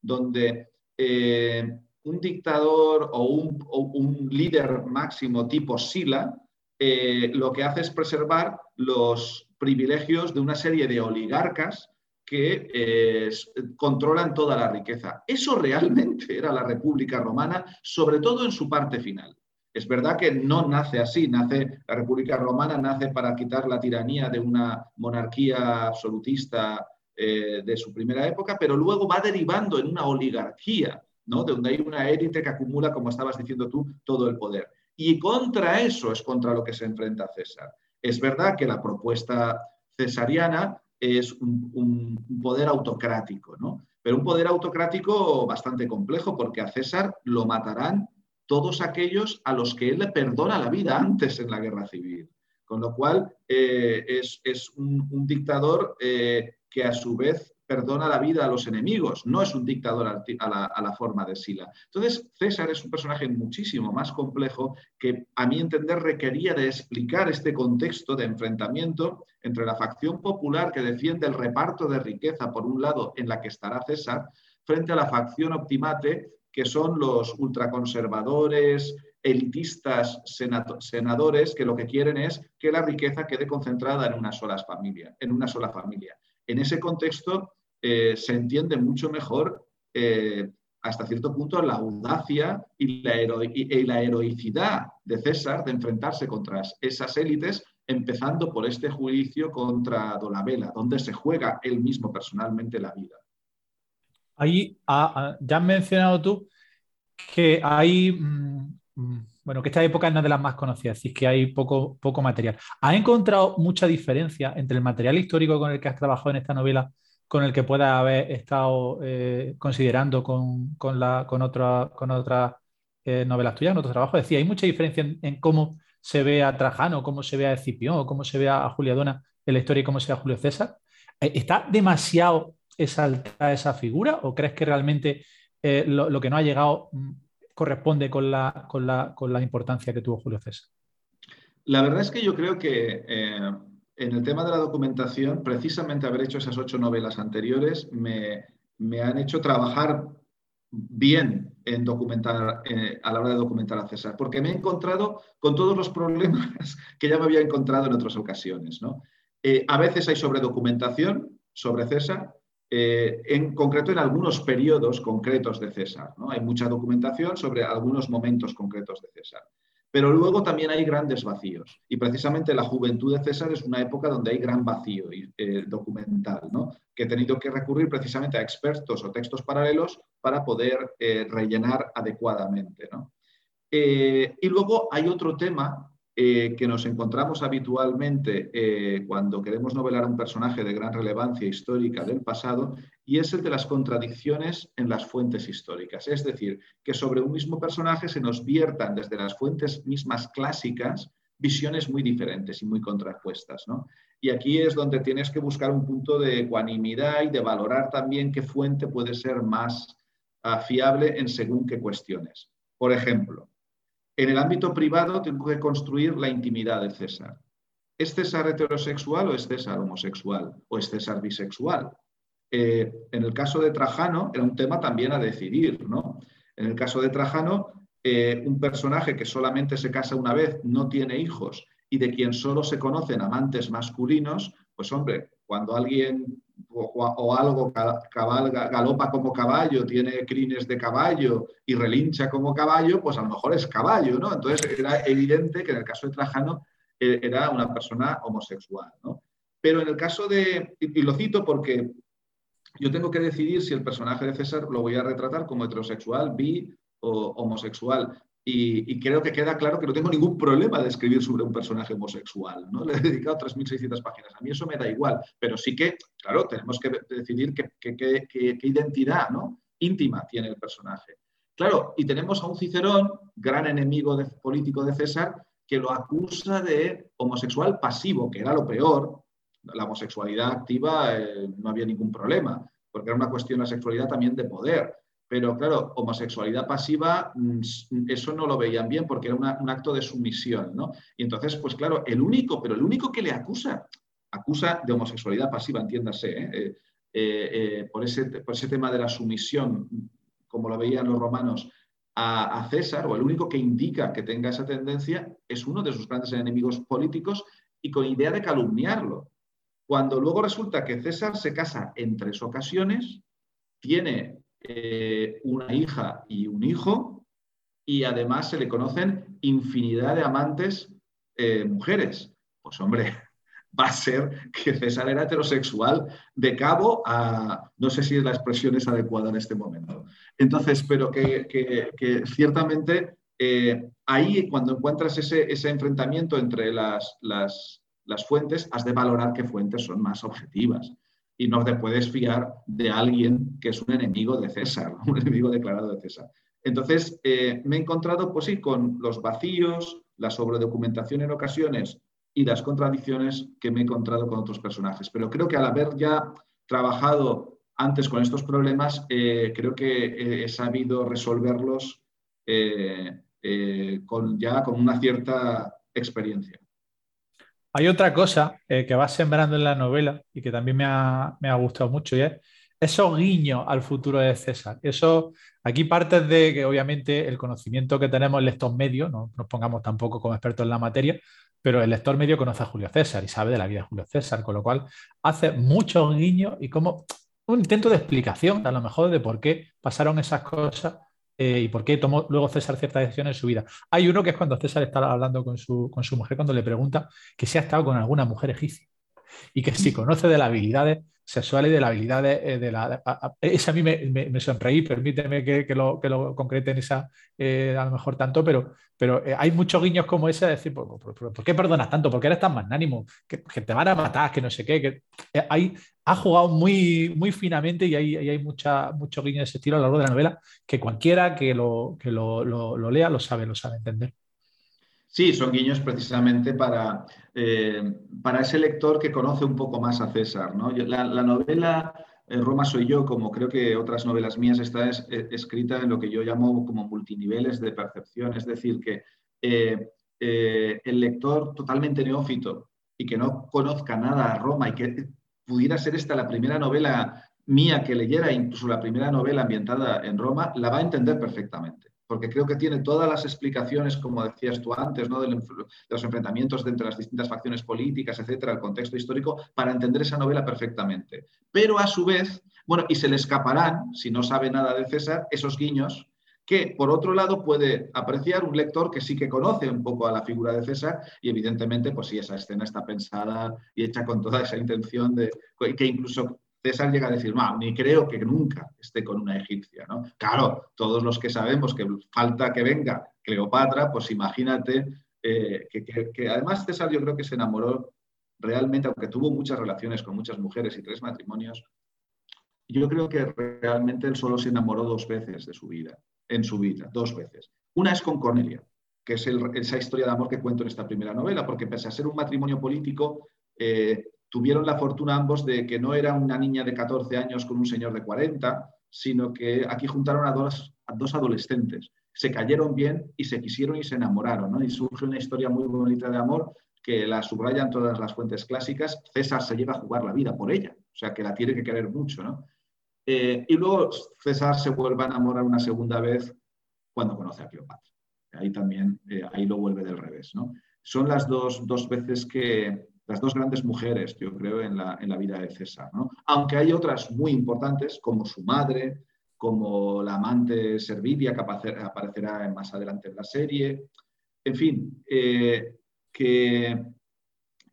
donde eh, un dictador o un, líder máximo tipo Sila eh, lo que hace es preservar los privilegios de una serie de oligarcas que eh, controlan toda la riqueza. Eso realmente era la República Romana, sobre todo en su parte final. Es verdad que no nace así, nace la República Romana nace para quitar la tiranía de una monarquía absolutista eh, de su primera época, pero luego va derivando en una oligarquía, ¿no? donde hay una élite que acumula, como estabas diciendo tú, todo el poder. Y contra eso es contra lo que se enfrenta César. Es verdad que la propuesta cesariana es un, poder autocrático, ¿no? Pero un poder autocrático bastante complejo porque a César lo matarán todos aquellos a los que él le perdona la vida antes en la guerra civil. Con lo cual eh, es, un, dictador eh, que a su vez perdona la vida a los enemigos, no es un dictador a la, forma de Sila. Entonces, César es un personaje muchísimo más complejo que, a mi entender, requería de explicar este contexto de enfrentamiento entre la facción popular que defiende el reparto de riqueza, por un lado, en la que estará César, frente a la facción optimate, que son los ultraconservadores, elitistas senadores que lo que quieren es que la riqueza quede concentrada en una sola familia, en una sola familia. En ese contexto, eh, se entiende mucho mejor eh, hasta cierto punto la audacia y la, y la, heroicidad de César de enfrentarse contra esas élites, empezando por este juicio contra Dolabella, donde se juega él mismo personalmente la vida. Ahí ya has mencionado tú que hay, mm, mm, bueno, que esta época es de las más conocidas, es que hay poco, poco material. ¿Has encontrado mucha diferencia entre el material histórico con el que has trabajado en esta novela con el que puedas haber estado eh, considerando con, con, la, con, otra, con otras eh, novelas tuyas, en otros trabajos? Es decir, hay mucha diferencia en, cómo se ve a Trajano, cómo se ve a Escipión, cómo se ve a Julia Dona en la historia y cómo se ve a Julio César. Eh, ¿Está demasiado exaltada esa figura o crees que realmente lo, lo, que no ha llegado mm, corresponde con la, con la, con la importancia que tuvo Julio César? La verdad es que yo creo que eh, en el tema de la documentación, precisamente haber hecho esas ocho novelas anteriores me, me han hecho trabajar bien en documentar, eh, a la hora de documentar a César, porque me he encontrado con todos los problemas que ya me había encontrado en otras ocasiones. ¿no? Eh, a veces hay sobredocumentación sobre César, eh, en concreto en algunos periodos concretos de César. ¿no? Hay mucha documentación sobre algunos momentos concretos de César. Pero luego también hay grandes vacíos. Y precisamente la juventud de César es una época donde hay gran vacío eh, documental, ¿no? que he tenido que recurrir precisamente a expertos o textos paralelos para poder eh, rellenar adecuadamente. ¿no? y luego hay otro tema eh, que nos encontramos habitualmente eh, cuando queremos novelar a un personaje de gran relevancia histórica del pasado, y es el de las contradicciones en las fuentes históricas. Es decir, que sobre un mismo personaje se nos viertan desde las fuentes mismas clásicas visiones muy diferentes y muy contrapuestas. Y aquí es donde tienes que buscar un punto de ecuanimidad y de valorar también qué fuente puede ser más ah, fiable en según qué cuestiones. Por ejemplo, en el ámbito privado tengo que construir la intimidad de César. ¿Es César heterosexual o es César homosexual? ¿O es César bisexual? Eh, en el caso de Trajano era un tema también a decidir, ¿no? En el caso de Trajano, eh, un personaje que solamente se casa una vez, no tiene hijos y de quien solo se conocen amantes masculinos, pues hombre, cuando alguien o, algo cabalga, galopa como caballo, tiene crines de caballo y relincha como caballo, pues a lo mejor es caballo, ¿no? Entonces era evidente que en el caso de Trajano eh, era una persona homosexual, ¿no? Pero en el caso de, y lo cito porque yo tengo que decidir si el personaje de César lo voy a retratar como heterosexual, bi o homosexual. Y, creo que queda claro que no tengo ningún problema de escribir sobre un personaje homosexual. ¿no? Le he dedicado 3.600 páginas. A mí eso me da igual. Pero sí que, claro, tenemos que decidir qué, identidad ¿no? íntima tiene el personaje. Claro, y tenemos a un Cicerón, gran enemigo político de César, que lo acusa de homosexual pasivo, que era lo peor. La homosexualidad activa eh, no había ningún problema, porque era una cuestión de sexualidad también de poder. Pero claro, homosexualidad pasiva, mm, eso no lo veían bien porque era un acto de sumisión, ¿no? Y entonces, pues claro, el único, pero el único que le acusa, acusa de homosexualidad pasiva, entiéndase, ¿eh? Eh, eh, por, ese, por, ese, tema de la sumisión, como lo veían los romanos, a, a César, o el único que indica que tenga esa tendencia, es uno de sus grandes enemigos políticos y con idea de calumniarlo. Cuando luego resulta que César se casa en tres ocasiones, tiene eh, una hija y un hijo, y además se le conocen infinidad de amantes eh, mujeres. Pues hombre, va a ser que César era heterosexual de cabo a, no sé si la expresión es adecuada en este momento. Entonces, pero que, ciertamente eh, ahí cuando encuentras ese, ese enfrentamiento entre las, las, las, fuentes, has de valorar qué fuentes son más objetivas y no te puedes fiar de alguien que es un enemigo de César, un enemigo declarado de César. Entonces, eh, me he encontrado, pues sí, con los vacíos, la sobredocumentación en ocasiones y las contradicciones que me he encontrado con otros personajes. Pero creo que al haber ya trabajado antes con estos problemas, eh, creo que he sabido resolverlos eh, con, ya con una cierta experiencia. Hay otra cosa eh, que va sembrando en la novela y que también me ha, gustado mucho y es esos guiños al futuro de César. Eso, aquí partes de que obviamente el conocimiento que tenemos en lector medio, no nos pongamos tampoco como expertos en la materia, pero el lector medio conoce a Julio César y sabe de la vida de Julio César, con lo cual hace muchos guiños y como un intento de explicación a lo mejor de por qué pasaron esas cosas eh, y por qué tomó luego César ciertas decisiones en su vida. Hay uno que es cuando César está hablando con su, con su mujer, cuando le pregunta que si ha estado con alguna mujer egipcia. Y que si conoce de las habilidades sexuales y de las habilidades eh, de la... esa a mí me, me, sonreí, permíteme que, que, lo, que lo concrete en esa, eh, a lo mejor tanto, pero, pero eh, hay muchos guiños como ese de decir, ¿por, por, qué perdonas tanto? ¿Por qué eres tan magnánimo? Que, que te van a matar, que no sé qué. Que, hay, ha jugado muy, muy finamente y hay, hay mucha, muchos guiños de ese estilo a lo largo de la novela que cualquiera que lo, que lo, lo lea lo sabe, lo sabe entender. Sí, son guiños precisamente para, eh, para ese lector que conoce un poco más a César. ¿no? La, novela eh, Roma soy yo, como creo que otras novelas mías, está eh, escrita en lo que yo llamo como multiniveles de percepción, es decir, que el lector totalmente neófito y que no conozca nada a Roma y que pudiera ser esta la primera novela mía que leyera, incluso la primera novela ambientada en Roma, la va a entender perfectamente porque creo que tiene todas las explicaciones, como decías tú antes, ¿no? de los enfrentamientos entre las distintas facciones políticas, etcétera, el contexto histórico, para entender esa novela perfectamente. Pero a su vez, bueno, y se le escaparán, si no sabe nada de César, esos guiños que, por otro lado, puede apreciar un lector que sí que conoce un poco a la figura de César y, evidentemente, pues sí, esa escena está pensada y hecha con toda esa intención de que incluso César llega a decir, no, ni creo que nunca esté con una egipcia. ¿no? Claro, todos los que sabemos que falta que venga Cleopatra, pues imagínate eh, que, además César yo creo que se enamoró realmente, aunque tuvo muchas relaciones con muchas mujeres y tres matrimonios, yo creo que realmente él solo se enamoró dos veces de su vida, en su vida, dos veces. Una es con Cornelia, que es esa historia de amor que cuento en esta primera novela, porque pese a ser un matrimonio político, eh, tuvieron la fortuna ambos de que no era una niña de 14 años con un señor de 40, sino que aquí juntaron a dos, adolescentes. Se cayeron bien y se quisieron y se enamoraron, Y surge una historia muy bonita de amor que la subrayan todas las fuentes clásicas. César se lleva a jugar la vida por ella, o sea que la tiene que querer mucho, ¿no? Eh, y luego César se vuelve a enamorar una segunda vez cuando conoce a Cleopatra. Ahí también, eh, ahí lo vuelve del revés, ¿no? Son las dos, dos veces que, las dos grandes mujeres, yo creo, en la, en la vida de César. ¿no? Aunque hay otras muy importantes, como su madre, como la amante Servilia, que aparecerá más adelante en la serie. En fin, eh, que,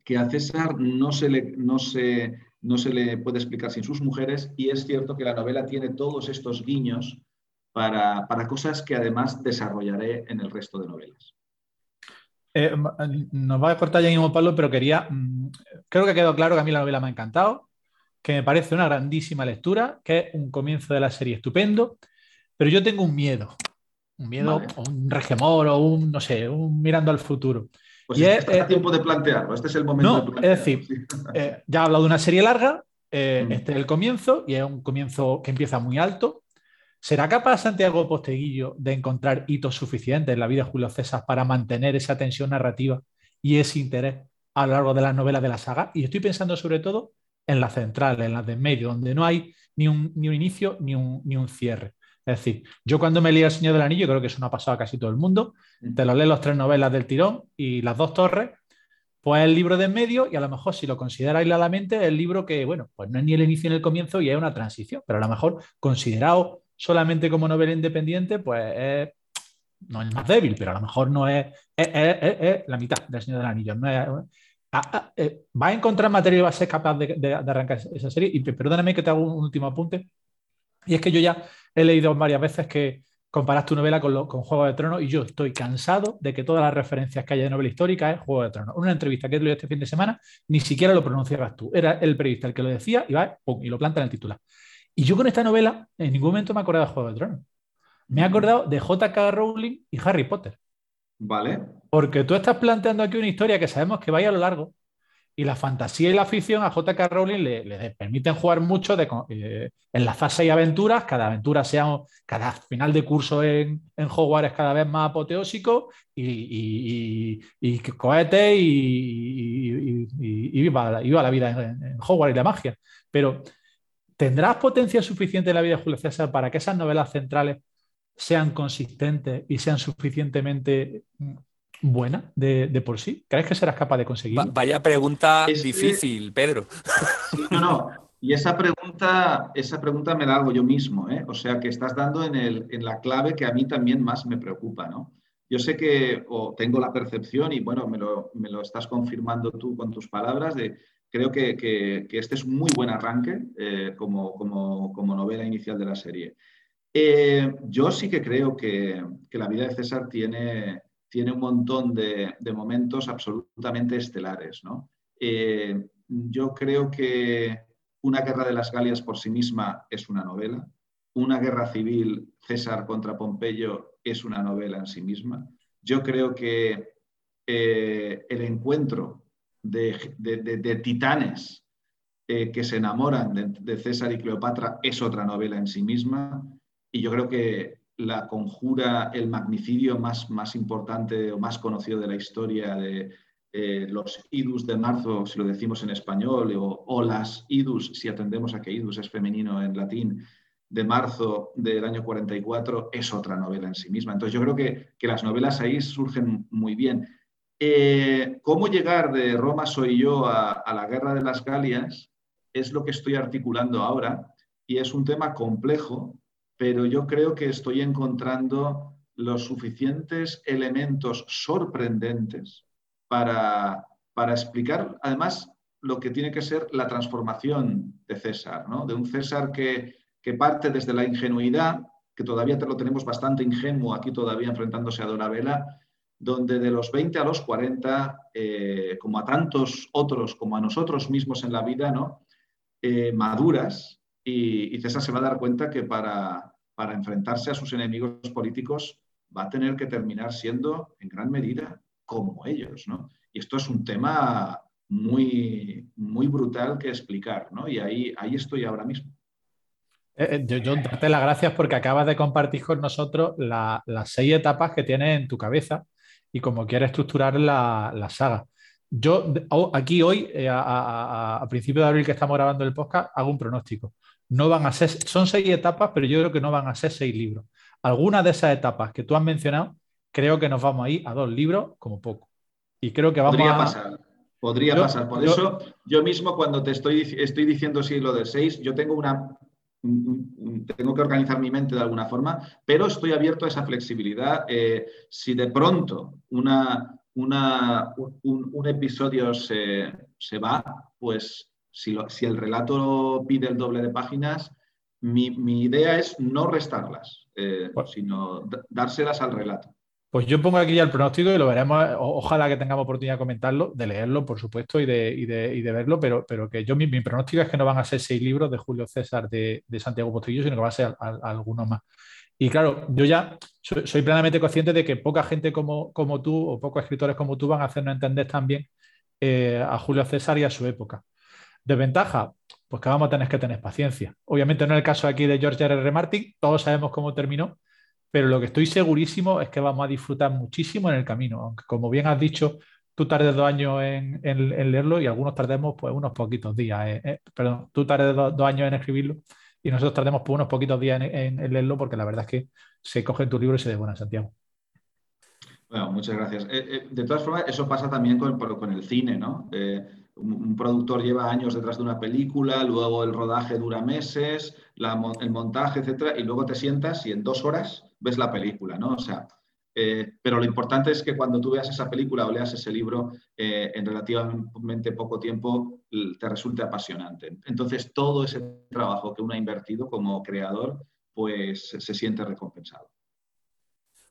que, a César no se, le, no, se, no se le puede explicar sin sus mujeres y es cierto que la novela tiene todos estos guiños para, para cosas que además desarrollaré en el resto de novelas. Eh, nos va a cortar ya mismo Pablo, pero quería. Mm, creo que ha quedado claro que a mí la novela me ha encantado, que me parece una grandísima lectura, que es un comienzo de la serie estupendo, pero yo tengo un miedo. Un miedo, un regemor o un, no sé, un mirando al futuro. Pues y es, es tiempo de plantearlo, este es el momento no, Es decir, eh, ya he hablado de una serie larga, eh, mm. este es el comienzo, y es un comienzo que empieza muy alto, ¿Será capaz Santiago Posteguillo de encontrar hitos suficientes en la vida de Julio César para mantener esa tensión narrativa y ese interés a lo largo de las novelas de la saga? Y estoy pensando sobre todo en la central, en las de medio, donde no hay ni un, ni un inicio ni un, ni un, cierre. Es decir, yo cuando me leí El Señor del Anillo, creo que eso no ha pasado a casi todo el mundo, te lo lees los tres novelas del tirón y las dos torres, pues el libro de en medio y a lo mejor si lo consideráis airadamente, el libro que, bueno, pues no es ni el inicio ni el comienzo y es una transición, pero a lo mejor considerado solamente como novela independiente, pues no es más débil, pero a lo mejor no es, es, la mitad del Señor del Anillo. Eh, va a encontrar material y va a ser capaz de, arrancar esa serie. Y perdóname que te hago un último apunte. Y es que yo ya he leído varias veces que comparas tu novela con, con, Juego de Tronos y yo estoy cansado de que todas las referencias que haya de novela histórica es Juego de Tronos. Una entrevista que he leído este fin de semana, ni siquiera lo pronunciabas tú. Era el periodista el que lo decía y va y lo planta en el titular. Y yo con esta novela en ningún momento me he acordado de Juego de Tronos. Me he acordado de J.K. Rowling y Harry Potter. Vale. Porque tú estás planteando aquí una historia que sabemos que vaya a lo largo y la fantasía y la ficción a J.K. Rowling le, permiten jugar mucho de eh, enlazarse y aventuras, cada aventura sea, cada final de curso en, en Hogwarts es cada vez más apoteósico y, y, y, cohete y, viva, la vida en, en Hogwarts y la magia. Pero ¿Tendrás potencia suficiente en la vida de Julio César para que esas novelas centrales sean consistentes y sean suficientemente mm, buenas de, por sí? ¿Crees que serás capaz de conseguirlo? vaya pregunta difícil, Pedro. no, no. Y esa pregunta, esa pregunta me la hago yo mismo, ¿eh? O sea, que estás dando en, el, en la clave que a mí también más me preocupa, ¿no? Yo sé que o tengo la percepción, y bueno, me lo, me lo estás confirmando tú con tus palabras, de creo que, este es un muy buen arranque eh, como, como, novela inicial de la serie. Eh, yo sí que creo que, la vida de César tiene, tiene un montón de, momentos absolutamente estelares. Eh, yo creo que Una guerra de las Galias por sí misma es una novela. Una guerra civil, César contra Pompeyo, es una novela en sí misma. Yo creo que el encuentro de, titanes eh, que se enamoran de, César y Cleopatra es otra novela en sí misma. Y yo creo que la conjura, el magnicidio más, más importante o más conocido de la historia de eh, los idus de marzo, si lo decimos en español, o, las idus, si atendemos a que idus es femenino en latín, de marzo del año 44, es otra novela en sí misma. Entonces yo creo que, que las novelas ahí surgen muy bien. Eh, ¿Cómo llegar de Roma soy yo a, la guerra de las Galias? Es lo que estoy articulando ahora y es un tema complejo, pero yo creo que estoy encontrando los suficientes elementos sorprendentes para, explicar, además, lo que tiene que ser la transformación de César, ¿no? de un César que, que parte desde la ingenuidad, que todavía lo tenemos bastante ingenuo aquí todavía enfrentándose a Vela, donde de los 20 a los 40, eh, como a tantos otros, como a nosotros mismos en la vida, ¿no? Eh, maduras y, César se va a dar cuenta que para, para enfrentarse a sus enemigos políticos va a tener que terminar siendo en gran medida como ellos. ¿no? Y esto es un tema muy, muy brutal que explicar, ¿no? y ahí, ahí estoy ahora mismo. Eh, yo, yo, darte las gracias porque acabas de compartir con nosotros las seis etapas que tienes en tu cabeza y como quiere estructurar la, saga. Yo aquí hoy, eh, a, a, principios de abril que estamos grabando el podcast, hago un pronóstico. No van a ser, son seis etapas, pero yo creo que no van a ser seis libros. Algunas de esas etapas que tú has mencionado, creo que nos vamos a ir a dos libros como poco. Y creo que vamos Podría a... pasar. Podría pasar. Por eso, yo mismo cuando te estoy, estoy diciendo sí lo de seis, yo tengo una tengo que organizar mi mente de alguna forma, pero estoy abierto a esa flexibilidad. Eh, si de pronto una, una, un, episodio se, va, pues si, si, el relato pide el doble de páginas, mi, idea es no restarlas, eh, sino dárselas al relato. Pues yo pongo aquí ya el pronóstico y lo veremos. ojalá que tengamos oportunidad de comentarlo, de leerlo, por supuesto, y de, verlo, pero, que yo mi, pronóstico es que no van a ser seis libros de Julio César de, Santiago Postiguillo, sino que va a ser algunos más. Y claro, yo ya soy, plenamente consciente de que poca gente como, como, tú o pocos escritores como tú van a hacernos entender también eh, a Julio César y a su época. Desventaja, pues que vamos a tener que tener paciencia. Obviamente no es el caso aquí de George R. R. Martin, todos sabemos cómo terminó, pero lo que estoy segurísimo es que vamos a disfrutar muchísimo en el camino, aunque como bien has dicho, tú tardes dos años en, leerlo y algunos tardemos pues unos poquitos días, eh, eh, perdón, tú tardes dos, años en escribirlo y nosotros tardemos pues, unos poquitos días en, leerlo porque la verdad es que se coge tu libro y se devora Santiago. Bueno, muchas gracias. Eh, de todas formas, eso pasa también con el cine, ¿no? Un, productor lleva años detrás de una película, luego el rodaje dura meses, el montaje, etcétera, y luego te sientas y en dos horas ves la película, ¿no? O sea, eh, pero lo importante es que cuando tú veas esa película o leas ese libro eh, en relativamente poco tiempo te resulte apasionante. Entonces, todo ese trabajo que uno ha invertido como creador, pues se siente recompensado.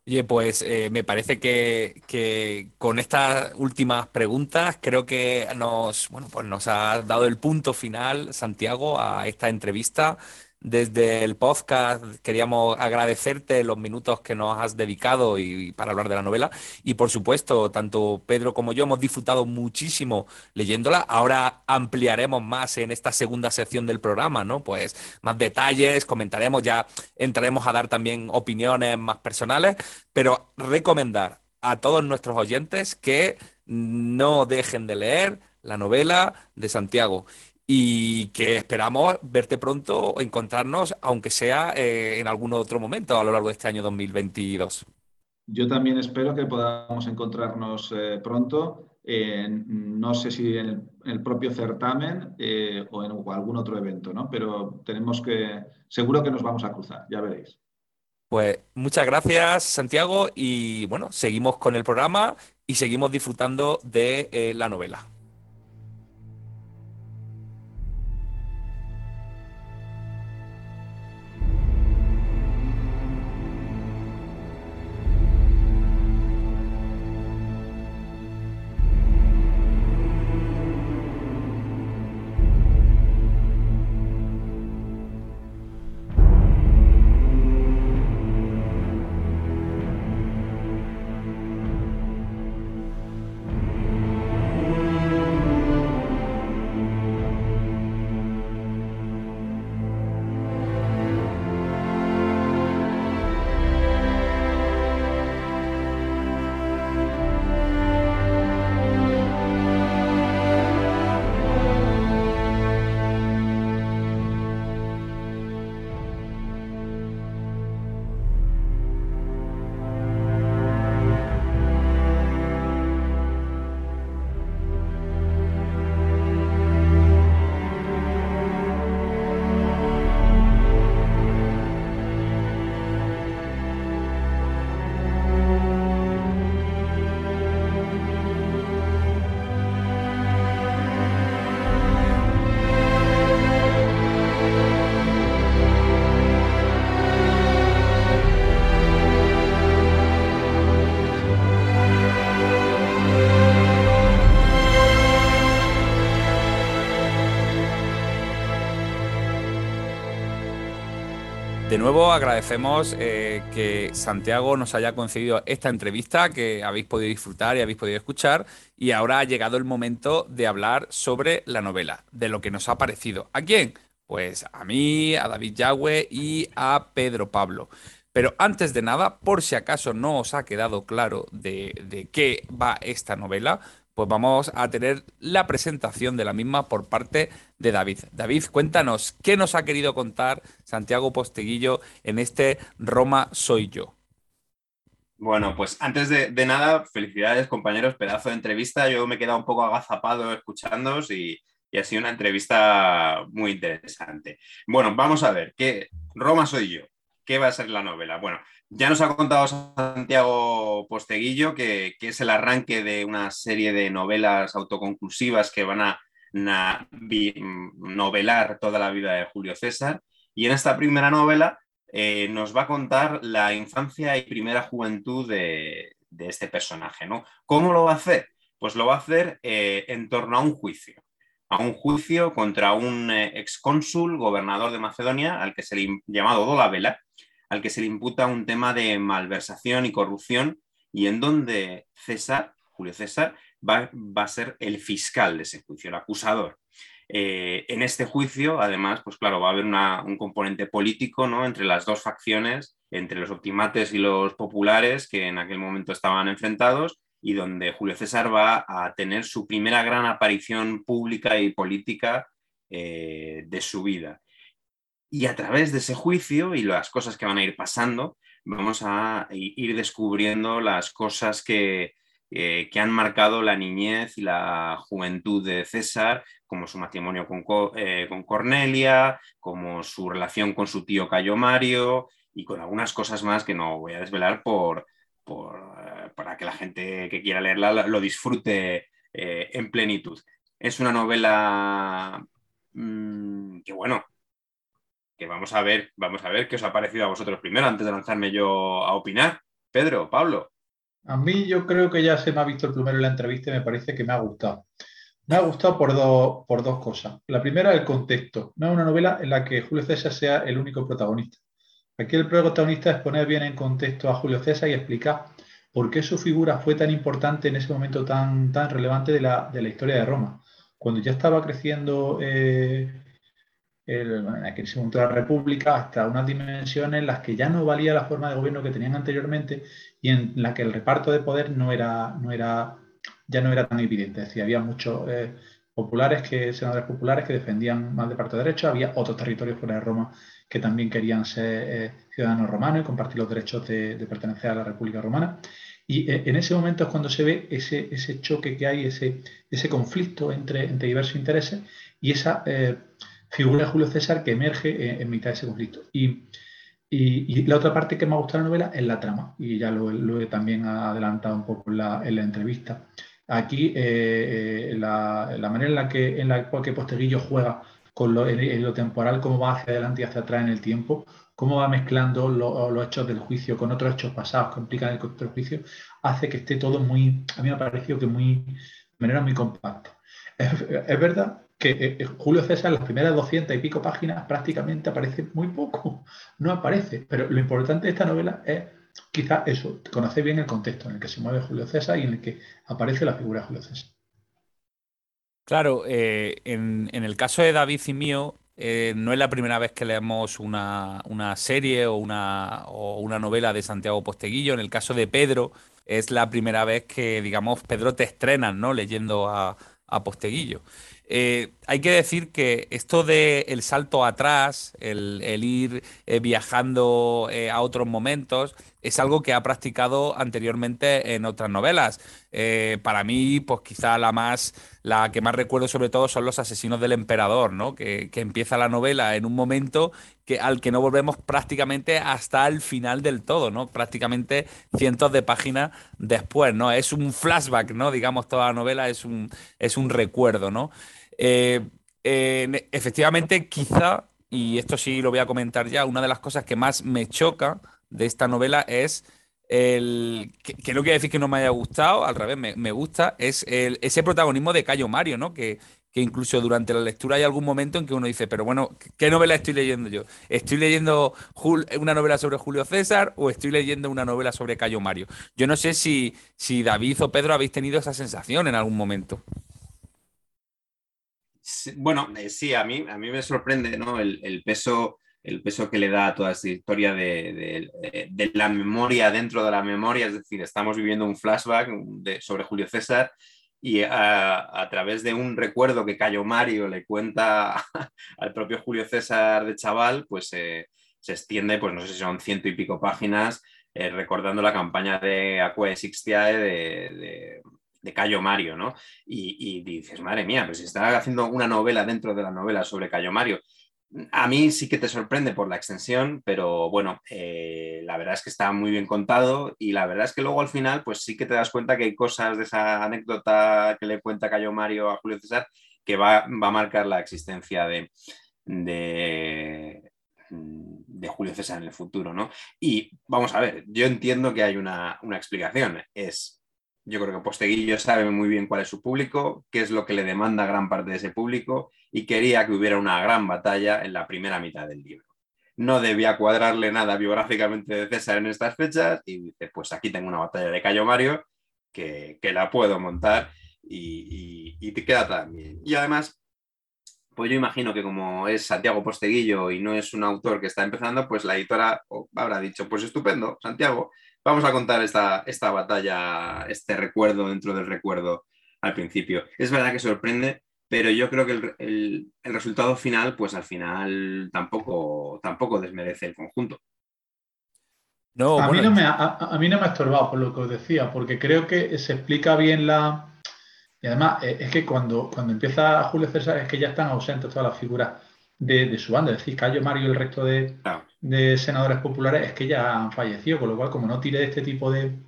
Oye, pues eh, me parece que, con estas últimas preguntas creo que nos, bueno, pues nos ha dado el punto final, Santiago, a esta entrevista. Desde el podcast queríamos agradecerte los minutos que nos has dedicado y, para hablar de la novela. Y por supuesto, tanto Pedro como yo hemos disfrutado muchísimo leyéndola. Ahora ampliaremos más en esta segunda sección del programa, ¿no? Pues más detalles, comentaremos, ya entraremos a dar también opiniones más personales, pero recomendar a todos nuestros oyentes que no dejen de leer la novela de Santiago y que esperamos verte pronto o encontrarnos, aunque sea eh, en algún otro momento a lo largo de este año 2022. Yo también espero que podamos encontrarnos eh, pronto, no sé si en el, propio certamen eh, o en algún otro evento, ¿no? pero tenemos que, seguro que nos vamos a cruzar, ya veréis. Pues muchas gracias, Santiago, y bueno, seguimos con el programa y seguimos disfrutando de la novela. Nuevo agradecemos eh, que Santiago nos haya concedido esta entrevista que habéis podido disfrutar y habéis podido escuchar y ahora ha llegado el momento de hablar sobre la novela, de lo que nos ha parecido. ¿A quién? Pues a mí, a David Yagüe y a Pedro Pablo. Pero antes de nada, por si acaso no os ha quedado claro de, de qué va esta novela, pues vamos a tener la presentación de la misma por parte de David. David, cuéntanos, ¿qué nos ha querido contar Santiago Posteguillo en este Roma Soy Yo? Bueno, pues antes de, nada, felicidades compañeros, pedazo de entrevista. Yo me he quedado un poco agazapado escuchándoos y, y ha sido una entrevista muy interesante. Bueno, vamos a ver, ¿qué Roma soy yo? ¿Qué va a ser la novela? Bueno, ya nos ha contado Santiago Posteguillo que, es el arranque de una serie de novelas autoconclusivas que van a novelar toda la vida de Julio César. Y en esta primera novela eh, nos va a contar la infancia y primera juventud de, este personaje. ¿no? ¿Cómo lo va a hacer? Pues lo va a hacer eh, en torno a un juicio a un juicio contra un eh, excónsul, gobernador de Macedonia, al que se le llamado Dolabella, al que se le imputa un tema de malversación y corrupción y en donde César, Julio César, va, a ser el fiscal de ese juicio, el acusador. Eh, en este juicio, además, pues claro, va a haber un componente político ¿no? entre las dos facciones, entre los optimates y los populares, que en aquel momento estaban enfrentados, y donde Julio César va a tener su primera gran aparición pública y política eh, de su vida. Y a través de ese juicio y las cosas que van a ir pasando, vamos a ir descubriendo las cosas que, eh, que han marcado la niñez y la juventud de César, como su matrimonio con, eh, con, Cornelia, como su relación con su tío Cayo Mario y con algunas cosas más que no voy a desvelar por, por eh, para que la gente que quiera leerla lo disfrute en plenitud. Es una novela mm, que, bueno, que vamos a ver, vamos a ver qué os ha parecido a vosotros primero antes de lanzarme yo a opinar. Pedro, Pablo. A mí yo creo que ya se me ha visto el primero en la entrevista y me parece que me ha gustado. Me ha gustado por, dos, por dos cosas. La primera, el contexto. No es una novela en la que Julio César sea el único protagonista. Aquí el protagonista es poner bien en contexto a Julio César y explicar por qué su figura fue tan importante en ese momento tan, tan relevante de la, historia de Roma. Cuando ya estaba creciendo eh, el, en aquel momento la República hasta unas dimensiones en las que ya no valía la forma de gobierno que tenían anteriormente y en la que el reparto de poder no era, no era, ya no era tan evidente. Es decir, había muchos eh, populares, que, senadores populares que defendían más de parte de derecho, había otros territorios fuera de Roma que también querían ser eh, ciudadanos romanos y compartir los derechos de, pertenecer a la República Romana. Y eh, en ese momento es cuando se ve ese, ese choque que hay, ese, ese conflicto entre, entre diversos intereses y esa figura de Julio César que emerge en, mitad de ese conflicto. Y, y, la otra parte que me ha gustado de la novela es la trama, y ya lo, he también adelantado un poco en la, en la entrevista. Aquí, eh, eh, la, la, manera en la que, en la que Posteguillo juega con lo, en, lo temporal, cómo va hacia adelante y hacia atrás en el tiempo, cómo va mezclando los hechos del juicio con otros hechos pasados que implican el juicio, hace que esté todo muy, a mí me ha parecido que muy, de manera muy compacta. Es, es verdad que eh, eh, Julio César las primeras 200 y pico páginas prácticamente aparece muy poco, no aparece, pero lo importante de esta novela es quizá eso, conocer bien el contexto en el que se mueve Julio César y en el que aparece la figura de Julio César. Claro, eh, en, el caso de David y mío, no es la primera vez que leemos una, serie o una, o una novela de Santiago Posteguillo. En el caso de Pedro, es la primera vez que, digamos, Pedro te estrenan, ¿no? Leyendo a, a Posteguillo. Eh, hay que decir que esto de el salto atrás, el, ir eh, viajando eh, a otros momentos, es algo que ha practicado anteriormente en otras novelas. para mí, pues quizá la más, la que más recuerdo sobre todo son los asesinos del emperador, ¿no? Que, empieza la novela en un momento que, al que no volvemos prácticamente hasta el final del todo, ¿no? Prácticamente cientos de páginas después, ¿no? Es un flashback, ¿no? Digamos, toda la novela es un, es un recuerdo, ¿no? Eh, efectivamente, quizá, y esto sí lo voy a comentar ya, una de las cosas que más me choca de esta novela es el que, no quiere decir que no me haya gustado, al revés, me, gusta, es ese protagonismo de Cayo Mario, ¿no? Que, que incluso durante la lectura hay algún momento en que uno dice, pero bueno, ¿qué novela estoy leyendo yo? ¿Estoy leyendo una novela sobre Julio César o estoy leyendo una novela sobre Cayo Mario? Yo no sé si, si David o Pedro habéis tenido esa sensación en algún momento. Bueno, eh, sí, a mí, a mí me sorprende ¿no? el, peso el peso que le da a toda esta historia de, la memoria dentro de la memoria, es decir, estamos viviendo un flashback sobre Julio César y a, través de un recuerdo que Cayo Mario le cuenta al propio Julio César de chaval, pues se extiende, pues no sé si son ciento y pico páginas, eh, recordando la campaña de Aquae Sixtiae de, de, Cayo Mario, ¿no? Y, dices, madre mía, pues está haciendo una novela dentro de la novela sobre Cayo Mario a mí sí que te sorprende por la extensión, pero bueno, eh, la verdad es que está muy bien contado y la verdad es que luego al final, pues sí que te das cuenta que hay cosas de esa anécdota que le cuenta Cayo Mario a Julio César que va, a marcar la existencia de, de, Julio César en el futuro, ¿no? Y vamos a ver, yo entiendo que hay una explicación, es yo creo que Posteguillo sabe muy bien cuál es su público, qué es lo que le demanda gran parte de ese público y quería que hubiera una gran batalla en la primera mitad del libro. No debía cuadrarle nada biográficamente de César en estas fechas y dice, pues aquí tengo una batalla de Cayo Mario que, la puedo montar y, y, te queda también. Y además, pues yo imagino que como es Santiago Posteguillo y no es un autor que está empezando, pues la editora habrá dicho, pues estupendo, Santiago, vamos a contar esta, esta batalla, este recuerdo dentro del recuerdo al principio. Es verdad que sorprende, pero yo creo que el, resultado final, pues al final tampoco, tampoco desmerece el conjunto. No, a, mí no me, a, mí no me ha estorbado por lo que os decía, porque creo que se explica bien la... Y además, eh, es que cuando, cuando empieza Julio César es que ya están ausentes todas las figuras de, su banda. Es decir, Cayo Mario y el resto de, de senadores populares es que ya han fallecido, con lo cual, como no tire de este tipo de,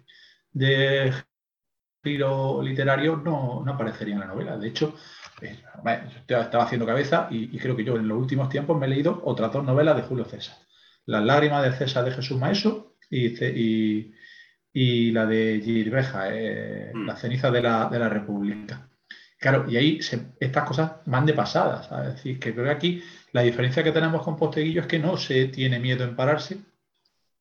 de giro literario, no, no, aparecería en la novela. De hecho, eh, estaba haciendo cabeza y, creo que yo en los últimos tiempos me he leído otras dos novelas de Julio César. Las lágrimas de César de Jesús Maeso y, y, la de Girbeja, eh, mm. Las cenizas de la, de la República. Claro, y ahí estas cosas van de pasadas. Es decir, que creo que aquí la diferencia que tenemos con Posteguillo es que no se tiene miedo en pararse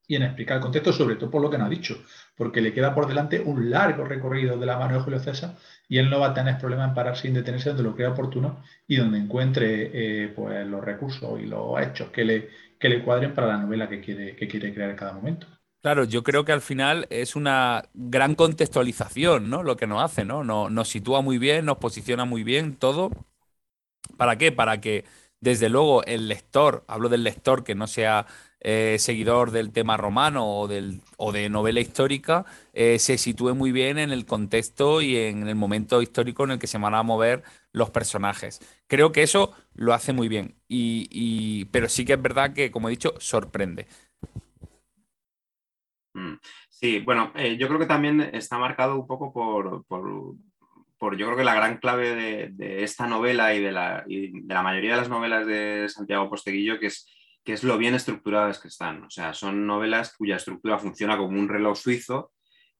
y en explicar el contexto, sobre todo por lo que nos ha dicho, porque le queda por delante un largo recorrido de la mano de Julio César y él no va a tener problema en pararse y detenerse donde lo crea oportuno y donde encuentre eh, pues, los recursos y los hechos que le, que le cuadren para la novela que quiere, que quiere crear en cada momento. Claro, yo creo que al final es una gran contextualización, ¿no? Lo que nos hace, ¿no? Nos, nos sitúa muy bien, nos posiciona muy bien todo. ¿Para qué? Para que desde luego el lector, hablo del lector que no sea eh, seguidor del tema romano o, del, o de novela histórica, eh, se sitúe muy bien en el contexto y en el momento histórico en el que se van a mover los personajes. Creo que eso lo hace muy bien, y, pero sí que es verdad que, como he dicho, sorprende. Mm, sí, bueno, eh, yo creo que también está marcado un poco por, por yo creo que la gran clave de, esta novela y de, la, de, la, mayoría de las novelas de Santiago Posteguillo, que es, que es lo bien estructuradas que están. O sea, son novelas cuya estructura funciona como un reloj suizo,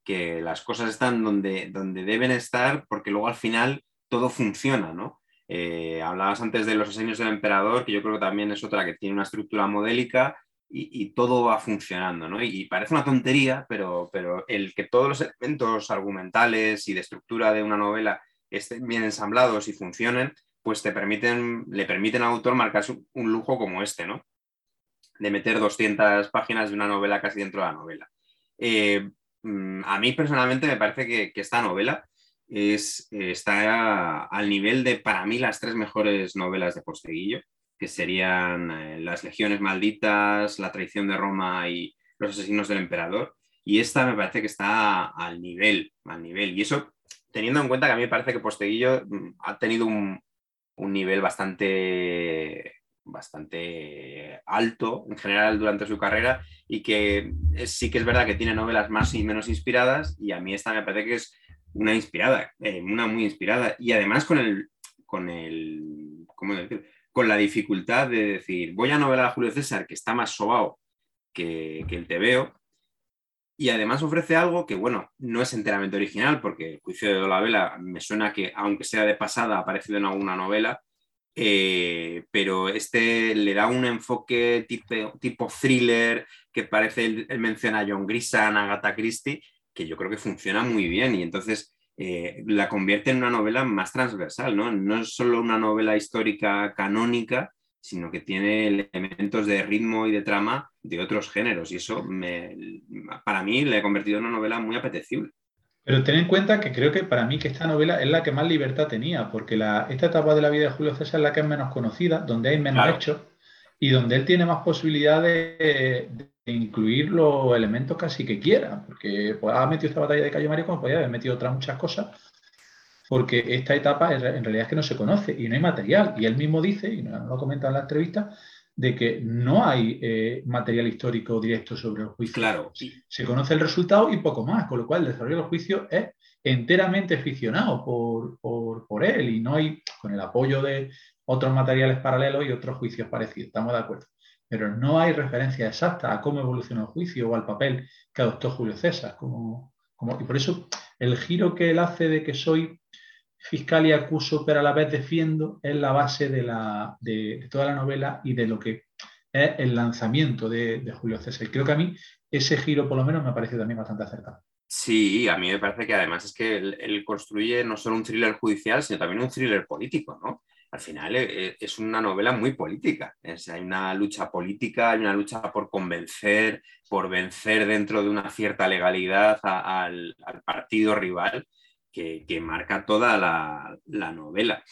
que las cosas están donde, donde deben estar, porque luego al final todo funciona, ¿no? Eh, hablabas antes de los asesinos del emperador, que yo creo que también es otra que tiene una estructura modélica y, todo va funcionando, ¿no? Y, parece una tontería, pero, pero el que todos los elementos argumentales y de estructura de una novela estén bien ensamblados y funcionen, pues te permiten, le permiten al autor marcar un lujo como este, ¿no? De meter 200 páginas de una novela casi dentro de la novela. Eh, mm, a mí personalmente me parece que, esta novela es, está al nivel de, para mí, las tres mejores novelas de Posteguillo que serían eh, Las Legiones Malditas, La Traición de Roma y Los Asesinos del Emperador. Y esta me parece que está al nivel, al nivel. Y eso teniendo en cuenta que a mí me parece que Posteguillo mm, ha tenido un, nivel bastante, bastante alto en general durante su carrera y que sí que es verdad que tiene novelas más y menos inspiradas y a mí esta me parece que es una inspirada, eh, una muy inspirada y además con el, con el, ¿cómo decir? Con la dificultad de decir, voy a novelar a Julio César, que está más sobao que, el veo y además ofrece algo que, bueno, no es enteramente original, porque el juicio de Dolabella me suena que, aunque sea de pasada, ha aparecido en alguna novela, eh, pero este le da un enfoque tipo, thriller que parece, él, menciona a John Grisham, Agatha Christie, que yo creo que funciona muy bien y entonces eh, la convierte en una novela más transversal, ¿no? No es solo una novela histórica canónica, sino que tiene elementos de ritmo y de trama de otros géneros y eso me, para mí le ha convertido en una novela muy apetecible. Pero ten en cuenta que creo que para mí que esta novela es la que más libertad tenía, porque la, esta etapa de la vida de Julio César es la que es menos conocida, donde hay menos hechos y donde él tiene más posibilidad de, incluir los elementos casi que quiera, porque pues, ha metido esta batalla de Cayo Mario como podía haber metido otras muchas cosas, porque esta etapa en realidad es que no se conoce y no hay material. Y él mismo dice, y nos lo comenta en la entrevista, de que no hay eh, material histórico directo sobre el juicio. Claro. Se conoce el resultado y poco más, con lo cual el desarrollo del juicio es enteramente ficcionado por, por, él y no hay, con el apoyo de otros materiales paralelos y otros juicios parecidos, estamos de acuerdo. Pero no hay referencia exacta a cómo evolucionó el juicio o al papel que adoptó Julio César. Como, como, y por eso el giro que él hace de que soy fiscal y acuso, pero a la vez defiendo, es la base de, la, de, toda la novela y de lo que es el lanzamiento de, Julio César. creo que a mí ese giro, por lo menos, me parece también bastante acertado. Sí, a mí me parece que además es que él, construye no solo un thriller judicial, sino también un thriller político, ¿no? Al final eh, es una novela muy política. hay una lucha política, hay una lucha por convencer, por vencer dentro de una cierta legalidad al, al partido rival que, marca toda la, novela.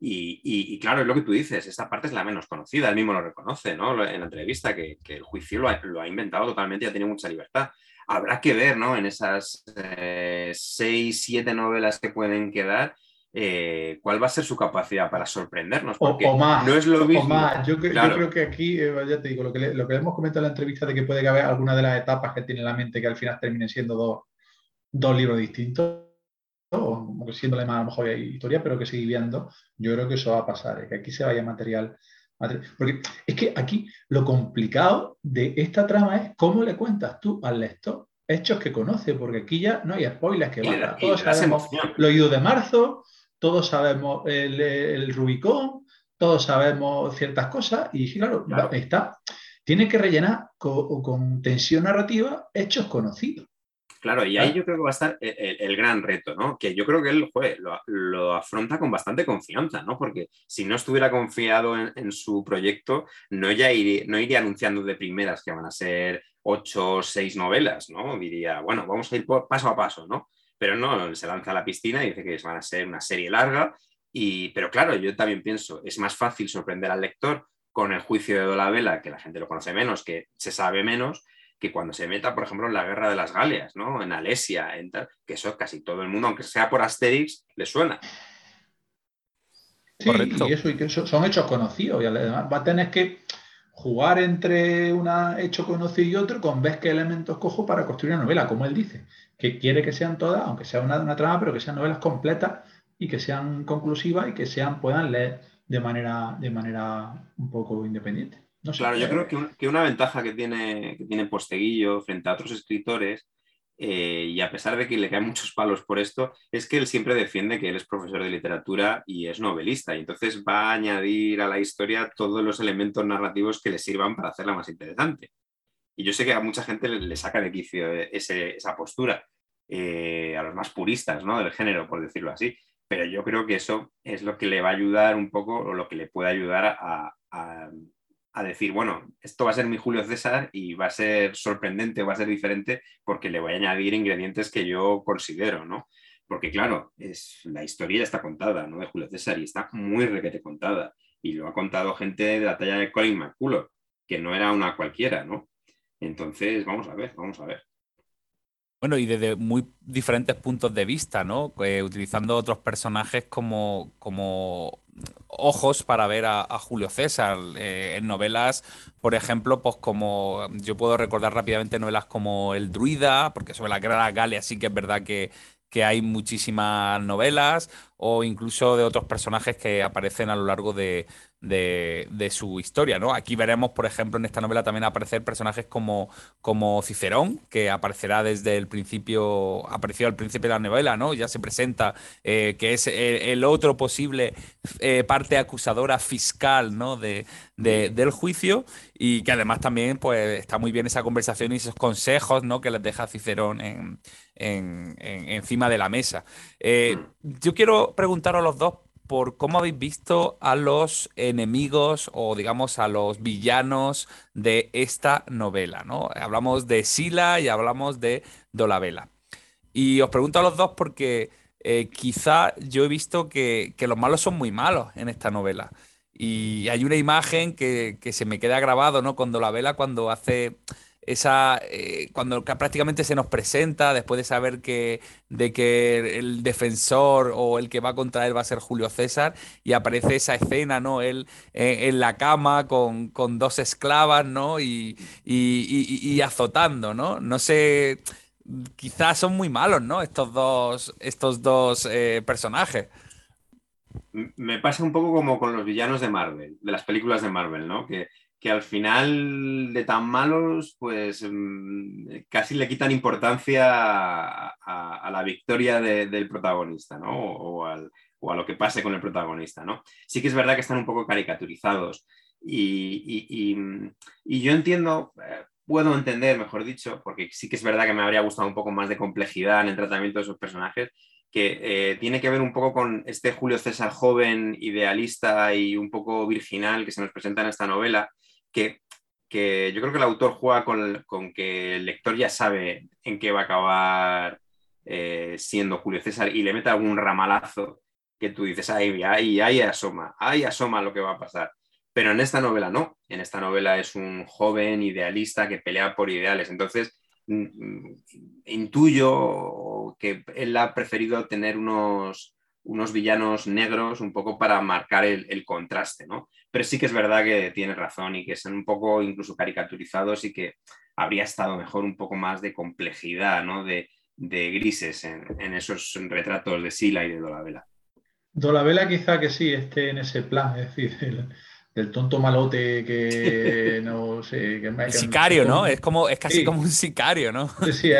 Y, claro, es lo que tú dices, esta parte es la menos conocida, él mismo lo reconoce ¿no? en la entrevista, que, el juicio lo ha, inventado totalmente y ha tenido mucha libertad. Habrá que ver ¿no? en esas eh, seis, siete novelas que pueden quedar, eh, cuál va a ser su capacidad para sorprendernos. Porque o, más, no es lo mismo. Yo, creo que aquí, eh, ya te digo, lo que, lo que hemos comentado en la entrevista de que puede haber alguna de las etapas que tiene en la mente que al final terminen siendo dos, dos libros distintos o siendo la a lo mejor historia, pero que sigue viendo, yo creo que eso va a pasar, ¿eh? que aquí se vaya material, Porque es que aquí lo complicado de esta trama es cómo le cuentas tú al lector hechos que conoce, porque aquí ya no hay spoilers que van. Todos sabemos lo ido de marzo, todos sabemos el, Rubicón, todos sabemos ciertas cosas, y claro, está. Tiene que rellenar con tensión narrativa hechos conocidos. Claro, y ahí yo creo que va a estar el, gran reto, ¿no? Que yo creo que él lo, afronta con bastante confianza, ¿no? Porque si no estuviera confiado en, su proyecto, no, ya iría, no iría anunciando de primeras que van a ser ocho o seis novelas, ¿no? Diría, bueno, vamos a ir paso a paso, ¿no? Pero no, se lanza a la piscina y dice que van a ser una serie larga. Y, pero claro, yo también pienso, es más fácil sorprender al lector con el juicio de Dolabella, que la gente lo conoce menos, que se sabe menos, que cuando se meta, por ejemplo, en la guerra de las Galias, ¿no? En Alesia, en que eso casi todo el mundo, aunque sea por Asterix, le suena. Sí, y eso, y que son hechos conocidos, y además va a tener que jugar entre un hecho conocido y otro con ver qué elementos cojo para construir una novela, como él dice, que quiere que sean todas, aunque sea una, una trama, pero que sean novelas completas y que sean conclusivas y que sean, puedan leer de manera, de manera un poco independiente. Claro, yo creo que, una ventaja que tiene, que tiene Posteguillo frente a otros escritores, eh, y a pesar de que le caen muchos palos por esto, es que él siempre defiende que él es profesor de literatura y es novelista, y entonces va a añadir a la historia todos los elementos narrativos que le sirvan para hacerla más interesante. Y yo sé que a mucha gente le, saca de quicio esa postura, eh, a los más puristas ¿no? del género, por decirlo así. Pero yo creo que eso es lo que le va a ayudar un poco, o lo que le puede ayudar a decir, bueno, esto va a ser mi Julio César y va a ser sorprendente, va a ser diferente porque le voy a añadir ingredientes que yo considero, ¿no? Porque claro, es, la historia está contada, ¿no? De Julio César y está muy requete contada. Y lo ha contado gente de la talla de Colin McCullough, que no era una cualquiera, ¿no? Entonces, vamos a ver, vamos a ver. Bueno, y desde muy diferentes puntos de vista, ¿no? Eh, utilizando otros personajes como, como ojos para ver a, Julio César. Eh, en novelas, por ejemplo, pues como yo puedo recordar rápidamente novelas como El Druida, porque sobre la Guerra Galia sí que es verdad que, que hay muchísimas novelas, o incluso de otros personajes que aparecen a lo largo de, de, su historia, ¿no? Aquí veremos, por ejemplo, en esta novela también aparecer personajes como, como Cicerón, que aparecerá desde el principio, apareció al principio de la novela, ¿no? Ya se presenta eh, que es el, otro posible eh, parte acusadora fiscal, ¿no? De, del juicio y que además también, pues, está muy bien esa conversación y esos consejos, ¿no? Que les deja Cicerón en, encima de la mesa. Eh, yo quiero preguntar a los dos por cómo habéis visto a los enemigos o digamos a los villanos de esta novela, ¿no? Hablamos de Sila y hablamos de Dolabella. Y os pregunto a los dos porque eh, quizá yo he visto que, que, los malos son muy malos en esta novela. Y hay una imagen que, que se me queda grabado, ¿no? Con Dolabella cuando hace esa eh, cuando prácticamente se nos presenta después de saber que de que el defensor o el que va contra él va a ser Julio César y aparece esa escena no él eh, en la cama con, dos esclavas no y, azotando no no sé quizás son muy malos no estos dos estos dos eh, personajes. Me pasa un poco como con los villanos de Marvel de las películas de Marvel no que que al final de tan malos, pues mm, casi le quitan importancia a, la victoria del protagonista, ¿no? O, a lo que pase con el protagonista, ¿no? Sí que es verdad que están un poco caricaturizados y, yo entiendo, eh, puedo entender, mejor dicho, porque sí que es verdad que me habría gustado un poco más de complejidad en el tratamiento de esos personajes, que eh, tiene que ver un poco con este Julio César joven, idealista y un poco virginal que se nos presenta en esta novela, que, yo creo que el autor juega con, que el lector ya sabe en qué va a acabar eh, siendo Julio César y le mete algún ramalazo que tú dices, ahí, ahí, ahí asoma, ahí asoma lo que va a pasar. Pero en esta novela no, en esta novela es un joven idealista que pelea por ideales. Entonces, mm, mm, intuyo que él ha preferido tener unos, unos villanos negros un poco para marcar el, contraste, ¿no? Pero sí que es verdad que tiene razón y que son un poco incluso caricaturizados y que habría estado mejor un poco más de complejidad, ¿no? De, grises en, esos retratos de Sila y de Dolabella. Dolabella quizá que sí esté en ese plan, es decir, del tonto malote que no sé. Que el sicario, ¿no? Es como es casi como un sicario, ¿no? Sí,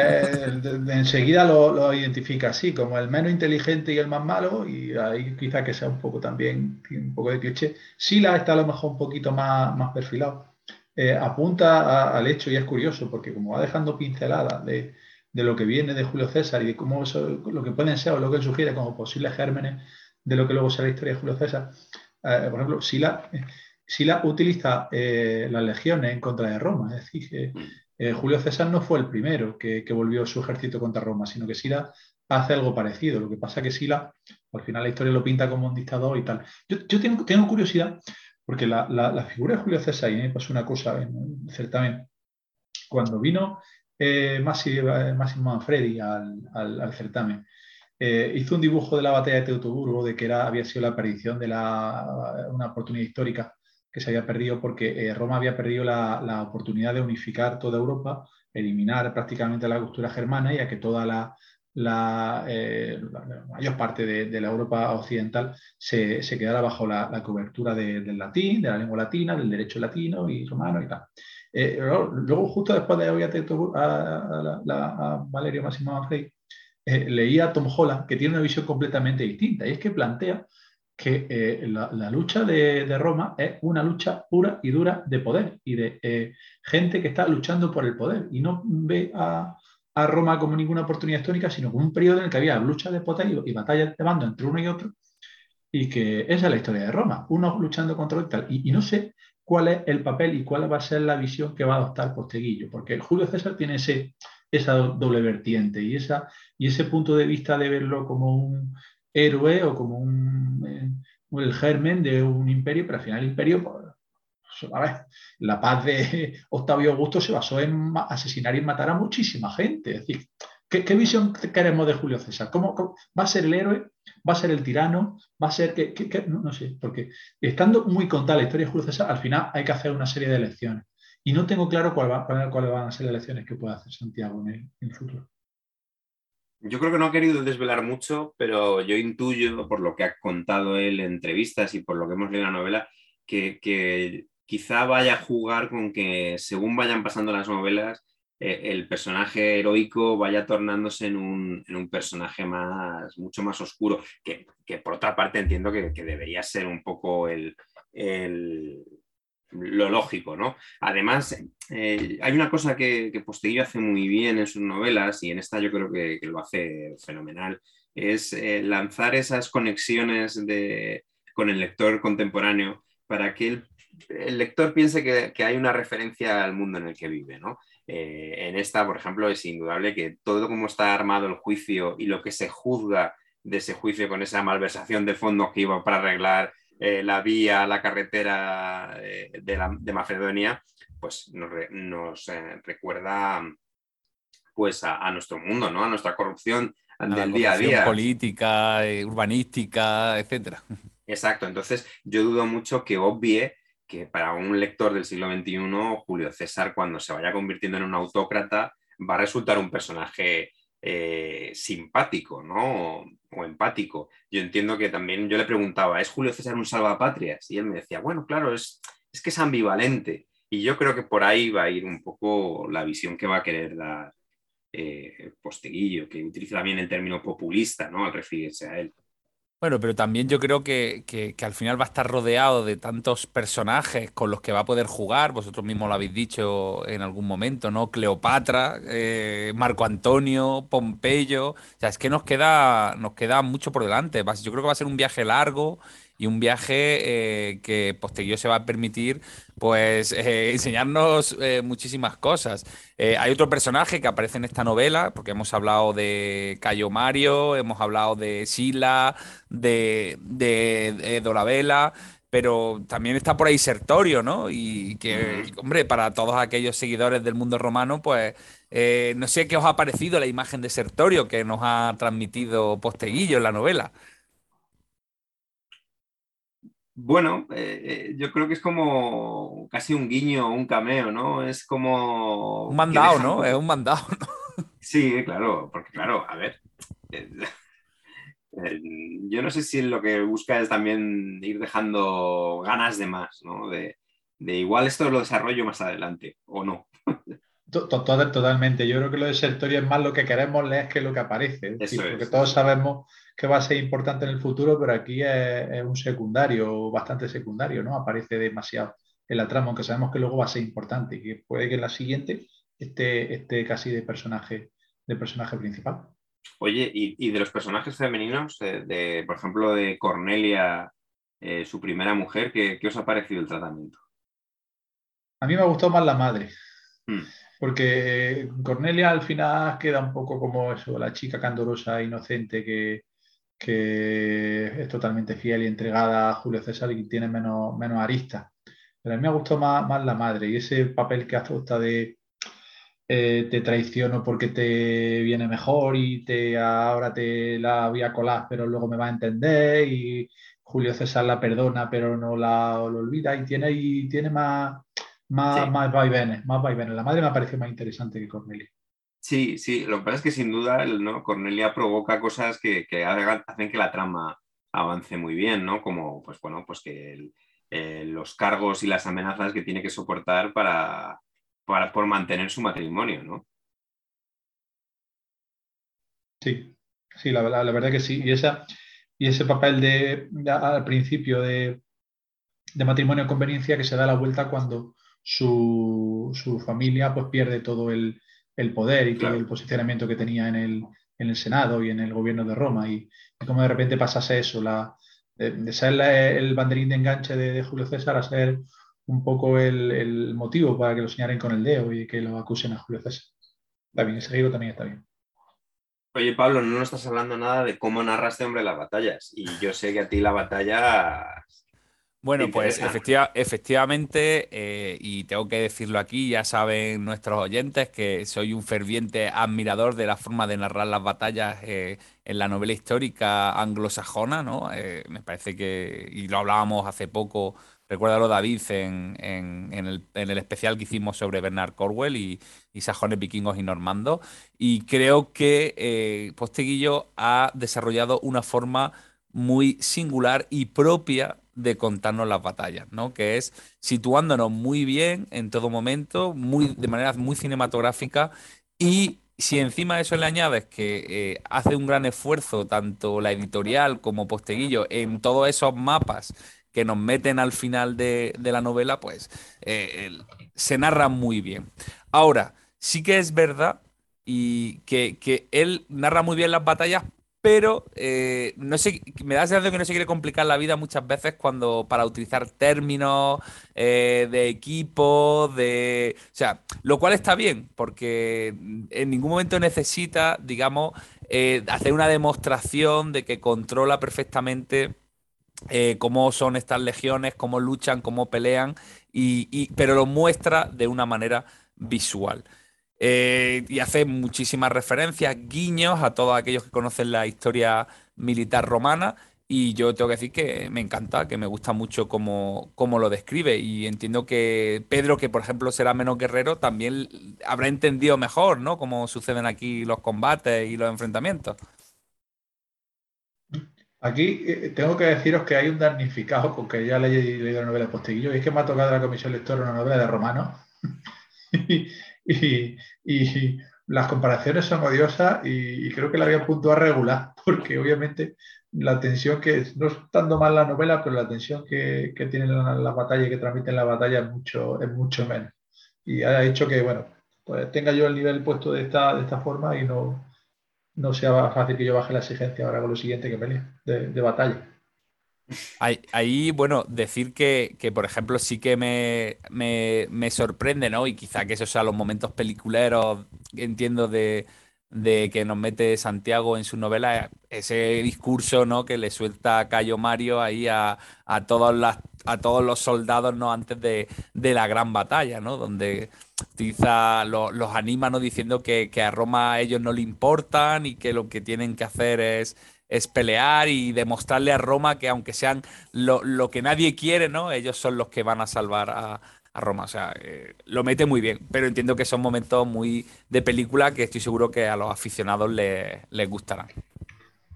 enseguida lo, identifica así, como el menos inteligente y el más malo, y ahí quizá que sea un poco también, un poco de cliché. Sila está a lo mejor un poquito más, más perfilado. Eh, apunta al hecho y es curioso, porque como va dejando pinceladas de, lo que viene de Julio César y de cómo lo que pueden ser o lo que él sugiere como posibles gérmenes de lo que luego será la historia de Julio César. Eh, por ejemplo, Sila Sila utiliza eh, las legiones en contra de Roma. Es decir, que eh, Julio César no fue el primero que, volvió su ejército contra Roma, sino que Sila hace algo parecido. Lo que pasa es que Sila, al final la historia lo pinta como un dictador y tal. Yo, tengo, curiosidad, porque la, figura de Julio César, y me pasó una cosa en certamen, cuando vino eh, Máximo Manfredi al, certamen, hizo un dibujo de la batalla de Teutoburgo, de que era, había sido la aparición de una oportunidad histórica que se había perdido porque eh, Roma había perdido la, oportunidad de unificar toda Europa, eliminar prácticamente la cultura germana y a que toda la, eh, mayor parte de, la Europa occidental se, quedara bajo la, cobertura del latín, de la lengua latina, del derecho latino y romano y tal. Eh, luego, justo después de haber a, a, Valerio Massimo Manfredi, leía a Tom Holland, que tiene una visión completamente distinta, y es que plantea que eh, la, lucha de, Roma es una lucha pura y dura de poder y de eh, gente que está luchando por el poder y no ve a, Roma como ninguna oportunidad histórica, sino como un periodo en el que había lucha de poder y, batallas de bando entre uno y otro y que esa es la historia de Roma, uno luchando contra otro y tal. Y, no sé cuál es el papel y cuál va a ser la visión que va a adoptar Posteguillo, porque Julio César tiene esa doble vertiente y, esa, y ese punto de vista de verlo como un héroe o como un, eh, el germen de un imperio, pero al final el imperio, pues, la paz de Octavio Augusto se basó en asesinar y matar a muchísima gente. Es decir, ¿qué, visión queremos de Julio César? ¿Cómo, va a ser el héroe? ¿Va a ser el tirano? ¿Va a ser que, no, sé? Porque estando muy contada la historia de Julio César, al final hay que hacer una serie de elecciones. Y no tengo claro cuál cuáles van a ser las elecciones que pueda hacer Santiago en el futuro. Yo creo que no ha querido desvelar mucho, pero yo intuyo, por lo que ha contado él en entrevistas y por lo que hemos leído en la novela, que, quizá vaya a jugar con que según vayan pasando las novelas, eh, el personaje heroico vaya tornándose en un, personaje más, mucho más oscuro, que, por otra parte entiendo que, debería ser un poco el, lo lógico, ¿no? Además, eh, hay una cosa que, que hace muy bien en sus novelas, y en esta yo creo que, lo hace fenomenal, es eh, lanzar esas conexiones con el lector contemporáneo para que el, lector piense que, hay una referencia al mundo en el que vive, ¿no? Eh, en esta, por ejemplo, es indudable que todo como está armado el juicio y lo que se juzga de ese juicio con esa malversación de fondos que iba para arreglar eh, la vía, la carretera eh, de, Macedonia, pues nos, eh, recuerda pues a, nuestro mundo, ¿no? a nuestra corrupción del día a día. Política, urbanística, etcétera. Exacto, entonces yo dudo mucho que obvie que para un lector del siglo XXI, Julio César, cuando se vaya convirtiendo en un autócrata, va a resultar un personaje simpático, ¿no? o empático. Yo entiendo que también yo le preguntaba, ¿es Julio César un salvapatrias? Y él me decía, bueno, claro, es, es que es ambivalente. Y yo creo que por ahí va a ir un poco la visión que va a querer dar eh, Posteguillo, que utiliza también el término populista, ¿no? Al referirse a él. Bueno, pero también yo creo que, al final va a estar rodeado de tantos personajes con los que va a poder jugar. Vosotros mismos lo habéis dicho en algún momento, ¿no? Cleopatra, eh, Marco Antonio, Pompeyo. O sea, es que nos queda, nos queda mucho por delante. Yo creo que va a ser un viaje largo y un viaje eh, que posterior se va a permitir pues eh, enseñarnos eh, muchísimas cosas. hay otro personaje que aparece en esta novela, porque hemos hablado de Cayo Mario, hemos hablado de Sila, de, de, Dolabella, pero también está por ahí Sertorio, ¿no? Y que, hombre, para todos aquellos seguidores del mundo romano, pues no sé qué os ha parecido la imagen de Sertorio que nos ha transmitido Posteguillo en la novela. Bueno, eh, eh, yo creo que es como casi un guiño, un cameo, ¿no? Es como... Un mandado, ¿no? Es un mandado, ¿no? Sí, claro, porque claro, a ver, eh, yo no sé si lo que busca es también ir dejando ganas de más, ¿no? De, igual esto lo desarrollo más adelante, o no. Totalmente, yo creo que lo de Sertorio es más lo que queremos leer que lo que aparece, porque todos sabemos que va a ser importante en el futuro, pero aquí es, un secundario, bastante secundario, ¿no? Aparece demasiado en la trama, aunque sabemos que luego va a ser importante y que puede que en la siguiente esté, casi de personaje, de personaje principal. Oye, y, de los personajes femeninos, de, por ejemplo, de Cornelia, eh, su primera mujer, ¿qué, os ha parecido el tratamiento? A mí me ha gustado más la madre. Hmm. Porque Cornelia al final queda un poco como eso, la chica candorosa, inocente, que, que es totalmente fiel y entregada a Julio César y tiene menos, menos aristas. Pero a mí me gustó más, más la madre y ese papel que adopta de eh, te traiciono porque te viene mejor y te ahora te la voy a colar, pero luego me va a entender y Julio César la perdona, pero no la olvida y tiene, y tiene más, más, más vaivenes, más vaivenes. La madre me parece más interesante que Cornelia. Sí, sí, lo que pasa es que sin duda ¿no? Cornelia provoca cosas que, hacen que la trama avance muy bien, ¿no? Como, pues bueno, pues que eh, los cargos y las amenazas que tiene que soportar para, para por mantener su matrimonio, ¿no? Sí, sí, la, la, la verdad que sí. Y, esa, y ese papel de, al principio de, de matrimonio conveniencia que se da la vuelta cuando su, su familia pues pierde todo el, el poder y todo el posicionamiento que tenía en el, en el, Senado y en el gobierno de Roma. Y, como de repente pasase eso, la, de, ser el banderín de enganche de, Julio César a ser un poco el, motivo para que lo señalen con el dedo y que lo acusen a Julio César. Está bien, ese giro también está bien. Oye, Pablo, no nos estás hablando nada de cómo narra este hombre las batallas. Y yo sé que a ti la batalla bueno, pues efectivamente, eh, y tengo que decirlo aquí, ya saben nuestros oyentes que soy un ferviente admirador de la forma de narrar las batallas eh, en la novela histórica anglosajona, ¿no? Eh, me parece que, y lo hablábamos hace poco, recuérdalo David, en, el, especial que hicimos sobre Bernard Corwell y, y sajones vikingos y normandos, y creo que Posteguillo ha desarrollado una forma muy singular y propia de contarnos las batallas, ¿no? Que es situándonos muy bien en todo momento, muy, de manera muy cinematográfica y si encima de eso le añades que eh, hace un gran esfuerzo tanto la editorial como Posteguillo en todos esos mapas que nos meten al final de, la novela, pues eh, se narra muy bien. Ahora, sí que es verdad y que, que él narra muy bien las batallas, pero eh, no sé, me da la sensación que no se quiere complicar la vida muchas veces cuando para utilizar términos eh, de equipo, de. O sea, lo cual está bien, porque en ningún momento necesita, digamos, eh, hacer una demostración de que controla perfectamente cómo son estas legiones, cómo luchan, cómo pelean, y, pero lo muestra de una manera visual. Eh, y hace muchísimas referencias, guiños a todos aquellos que conocen la historia militar romana. Y yo tengo que decir que me encanta, que me gusta mucho cómo, lo describe. Y entiendo que Pedro, que por ejemplo será menos guerrero, también habrá entendido mejor, ¿no? Cómo suceden aquí los combates y los enfrentamientos. Aquí eh, tengo que deciros que hay un damnificado con que ya le he leído la novela Posteguillo, y es que me ha tocado la comisión lectora una novela de romano. las comparaciones son odiosas y, creo que la había puntuado regular, porque obviamente la tensión que, no estando mal la novela, pero la tensión que, que tiene la, la, batalla y que transmiten la batalla es mucho, es mucho menos. Y ha hecho que, bueno, pues tenga yo el nivel puesto de esta, de esta forma y no, no sea fácil que yo baje la exigencia ahora con lo siguiente que pelee de, de batalla. Ahí, bueno, decir que, por ejemplo, sí que me, me, sorprende, ¿no? Y quizá que esos sean los momentos peliculeros, entiendo, de, que nos mete Santiago en su novela, ese discurso, ¿no? Que le suelta Cayo Mario ahí a, todos, las, a todos los soldados, ¿no? Antes de, la gran batalla, ¿no? Donde quizá los, anima, ¿no? Diciendo que, que a Roma a ellos no le importan y que lo que tienen que hacer es es pelear y demostrarle a Roma que aunque sean lo, que nadie quiere, ¿no? Ellos son los que van a salvar a, Roma. O sea, eh, lo mete muy bien, pero entiendo que son momentos muy de película que estoy seguro que a los aficionados les, gustarán.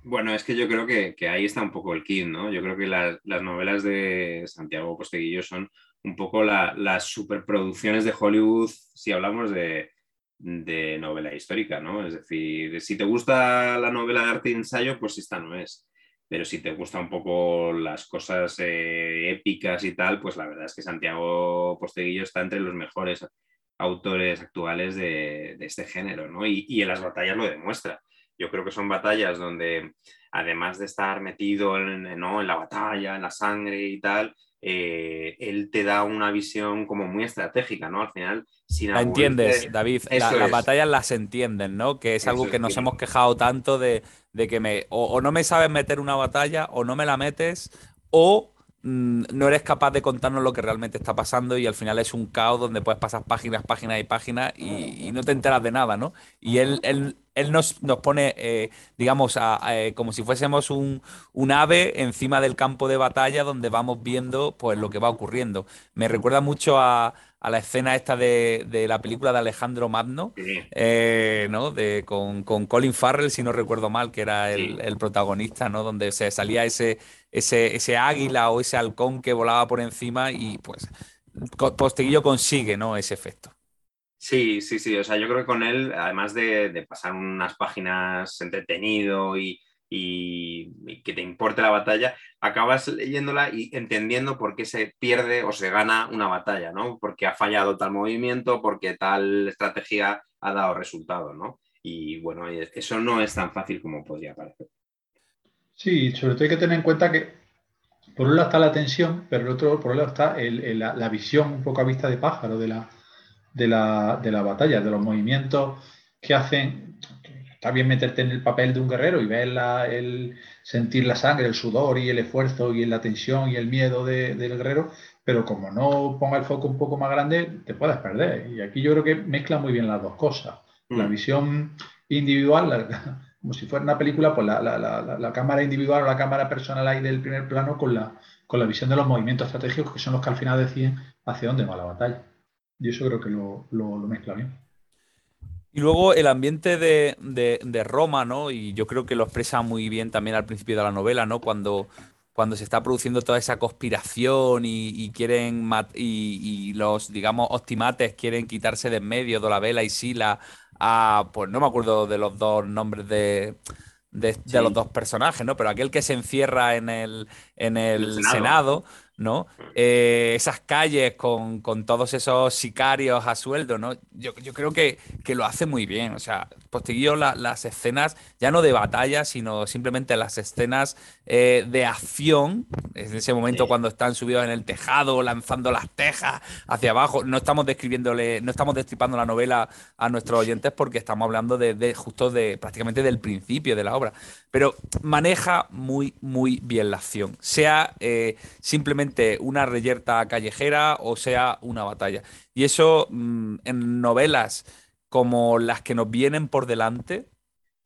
Bueno, es que yo creo que, ahí está un poco el kit, ¿no? Yo creo que las novelas de Santiago Posteguillo son un poco las superproducciones de Hollywood, si hablamos de, de novela histórica, ¿no? Es decir, si te gusta la novela de arte y ensayo, pues esta no es. Pero si te gustan un poco las cosas eh, épicas y tal, pues la verdad es que Santiago Posteguillo está entre los mejores autores actuales de, este género, ¿no? Y, en las batallas lo demuestra. Yo creo que son batallas donde, además de estar metido en, en la batalla, en la sangre y tal, eh, él te da una visión como muy estratégica, ¿no? Al final, sin La entiendes, David, las batallas las entienden, ¿no? Que es algo que nos hemos quejado tanto de, que me, o, no me sabes meter una batalla, o no me la metes, o no eres capaz de contarnos lo que realmente está pasando y al final es un caos donde puedes pasar páginas, páginas y páginas y, no te enteras de nada, ¿no? Y él, él él nos, nos pone, eh, digamos, eh, como si fuésemos un, ave encima del campo de batalla donde vamos viendo pues, lo que va ocurriendo. Me recuerda mucho a, la escena esta de, la película de Alejandro Magno, eh, ¿no? De, con, Colin Farrell, si no recuerdo mal, que era el, protagonista, ¿no? Donde se salía ese, ese, ese águila o ese halcón que volaba por encima y pues Posteguillo consigue, ¿no? Ese efecto. Sí, sí, sí. O sea, yo creo que con él, además de, pasar unas páginas entretenido y, que te importe la batalla, acabas leyéndola y entendiendo por qué se pierde o se gana una batalla, ¿no? Porque ha fallado tal movimiento, porque tal estrategia ha dado resultado, ¿no? Y bueno, eso no es tan fácil como podría parecer. Sí, sobre todo hay que tener en cuenta que por un lado está la tensión, pero el otro, por otro lado está la, la, visión un poco a vista de pájaro de la, de la, de la batalla, de los movimientos que hacen. Está bien meterte en el papel de un guerrero y ver el sentir la sangre, el sudor y el esfuerzo y la tensión y el miedo del guerrero, pero como no ponga el foco un poco más grande, te puedes perder. Y aquí yo creo que mezcla muy bien las dos cosas. La mm. visión individual, como si fuera una película, pues la, la, cámara individual o la cámara personal ahí del primer plano con la, con la visión de los movimientos estratégicos que son los que al final deciden hacia dónde va la batalla. Y eso creo que lo, mezcla bien. Y luego el ambiente de, Roma, ¿no? Y yo creo que lo expresa muy bien también al principio de la novela, ¿no? Cuando, cuando se está produciendo toda esa conspiración y, quieren y, los, digamos, optimates quieren quitarse de en medio Dolabella y Sila a, pues no me acuerdo de los dos nombres de, de, los dos personajes, ¿no? Pero aquel que se encierra en el, en el, Senado ¿no? Eh, esas calles con, todos esos sicarios a sueldo, ¿no? Yo, creo que, lo hace muy bien. O sea, Posteguillo las escenas, ya no de batalla, sino simplemente las escenas eh, de acción, en ese momento cuando están subidos en el tejado, lanzando las tejas hacia abajo. No estamos describiéndole, no estamos destripando la novela a nuestros oyentes porque estamos hablando de, justo de prácticamente del principio de la obra. Pero maneja muy, muy bien la acción. Sea eh, simplemente una reyerta callejera o sea una batalla. Y eso mm, en novelas como las que nos vienen por delante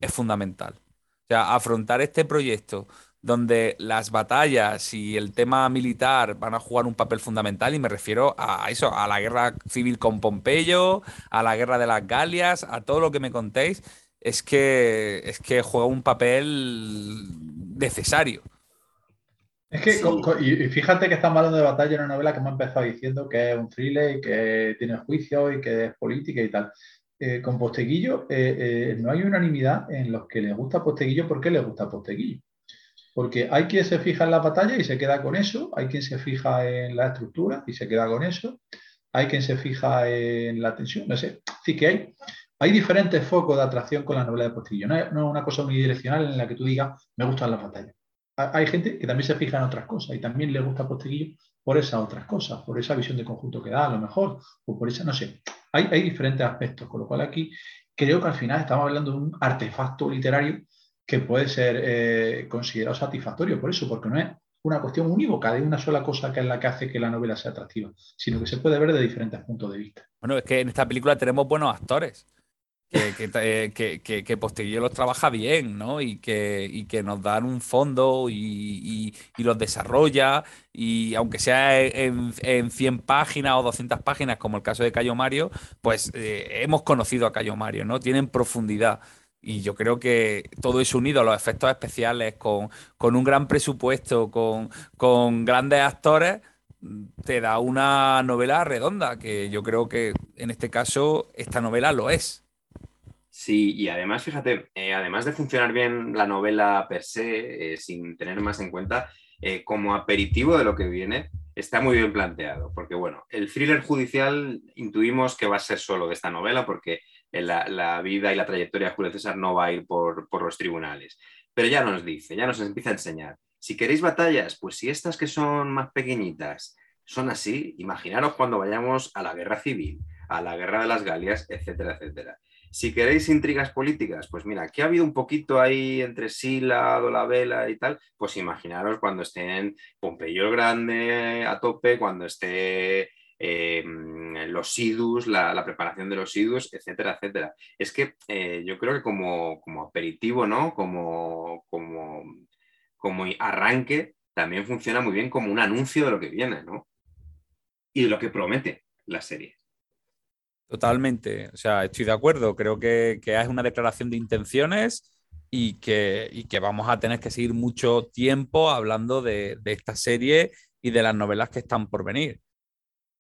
es fundamental. O sea, afrontar este proyecto donde las batallas y el tema militar van a jugar un papel fundamental y me refiero a eso, a la guerra civil con Pompeyo, a la guerra de las Galias, a todo lo que me contéis, es que, es que juega un papel necesario. Es que, y fíjate que estamos hablando de batalla en una novela que me ha empezado diciendo que es un thriller y que tiene juicio y que es política y tal. Eh, con Posteguillo eh, eh, no hay unanimidad en los que les gusta Posteguillo porque les gusta Posteguillo. Porque hay quien se fija en la batalla y se queda con eso, hay quien se fija en la estructura y se queda con eso, hay quien se fija en la tensión, no sé. Así que hay, diferentes focos de atracción con la novela de Posteguillo. No es, no una cosa unidireccional en la que tú digas, me gustan las batallas hay gente que también se fija en otras cosas y también le gusta Posteguillo por esas otras cosas, por esa visión de conjunto que da a lo mejor, o por esa, no sé, hay, diferentes aspectos, con lo cual aquí creo que al final estamos hablando de un artefacto literario que puede ser eh, considerado satisfactorio por eso, porque no es una cuestión unívoca de una sola cosa que es la que hace que la novela sea atractiva, sino que se puede ver de diferentes puntos de vista. Bueno, es que en esta película tenemos buenos actores que, que, que, Posteguillo los trabaja bien, ¿no? Y que, que nos dan un fondo y, los desarrolla. Y aunque sea en, en, 100 páginas o 200 páginas, como el caso de Cayo Mario, pues eh, hemos conocido a Cayo Mario, ¿no? Tienen profundidad. Y yo creo que todo eso unido a los efectos especiales, con, un gran presupuesto, con, con grandes actores, te da una novela redonda, que yo creo que en este caso esta novela lo es. Sí, y además, fíjate, eh, además de funcionar bien la novela per se, eh, sin tener más en cuenta, eh, como aperitivo de lo que viene, está muy bien planteado, porque bueno, el thriller judicial intuimos que va a ser solo de esta novela, porque la, vida y la trayectoria de Julio César no va a ir por, por los tribunales, pero ya nos dice, ya nos empieza a enseñar, si queréis batallas, pues si estas que son más pequeñitas son así, imaginaros cuando vayamos a la guerra civil, a la guerra de las Galias, etcétera, etcétera. Si queréis intrigas políticas, pues mira, aquí ha habido un poquito ahí entre Sila, Dolabella y tal, pues imaginaros cuando estén Pompeyo el Grande a tope, cuando esté eh, los sidus, la, preparación de los sidus, etcétera, etcétera. Es que eh, yo creo que como, como aperitivo, ¿no? Como, como, como arranque, también funciona muy bien como un anuncio de lo que viene, ¿no? Y de lo que promete la serie. Totalmente, o sea, estoy de acuerdo. Creo que, es una declaración de intenciones y que, que, vamos a tener que seguir mucho tiempo hablando de, esta serie y de las novelas que están por venir.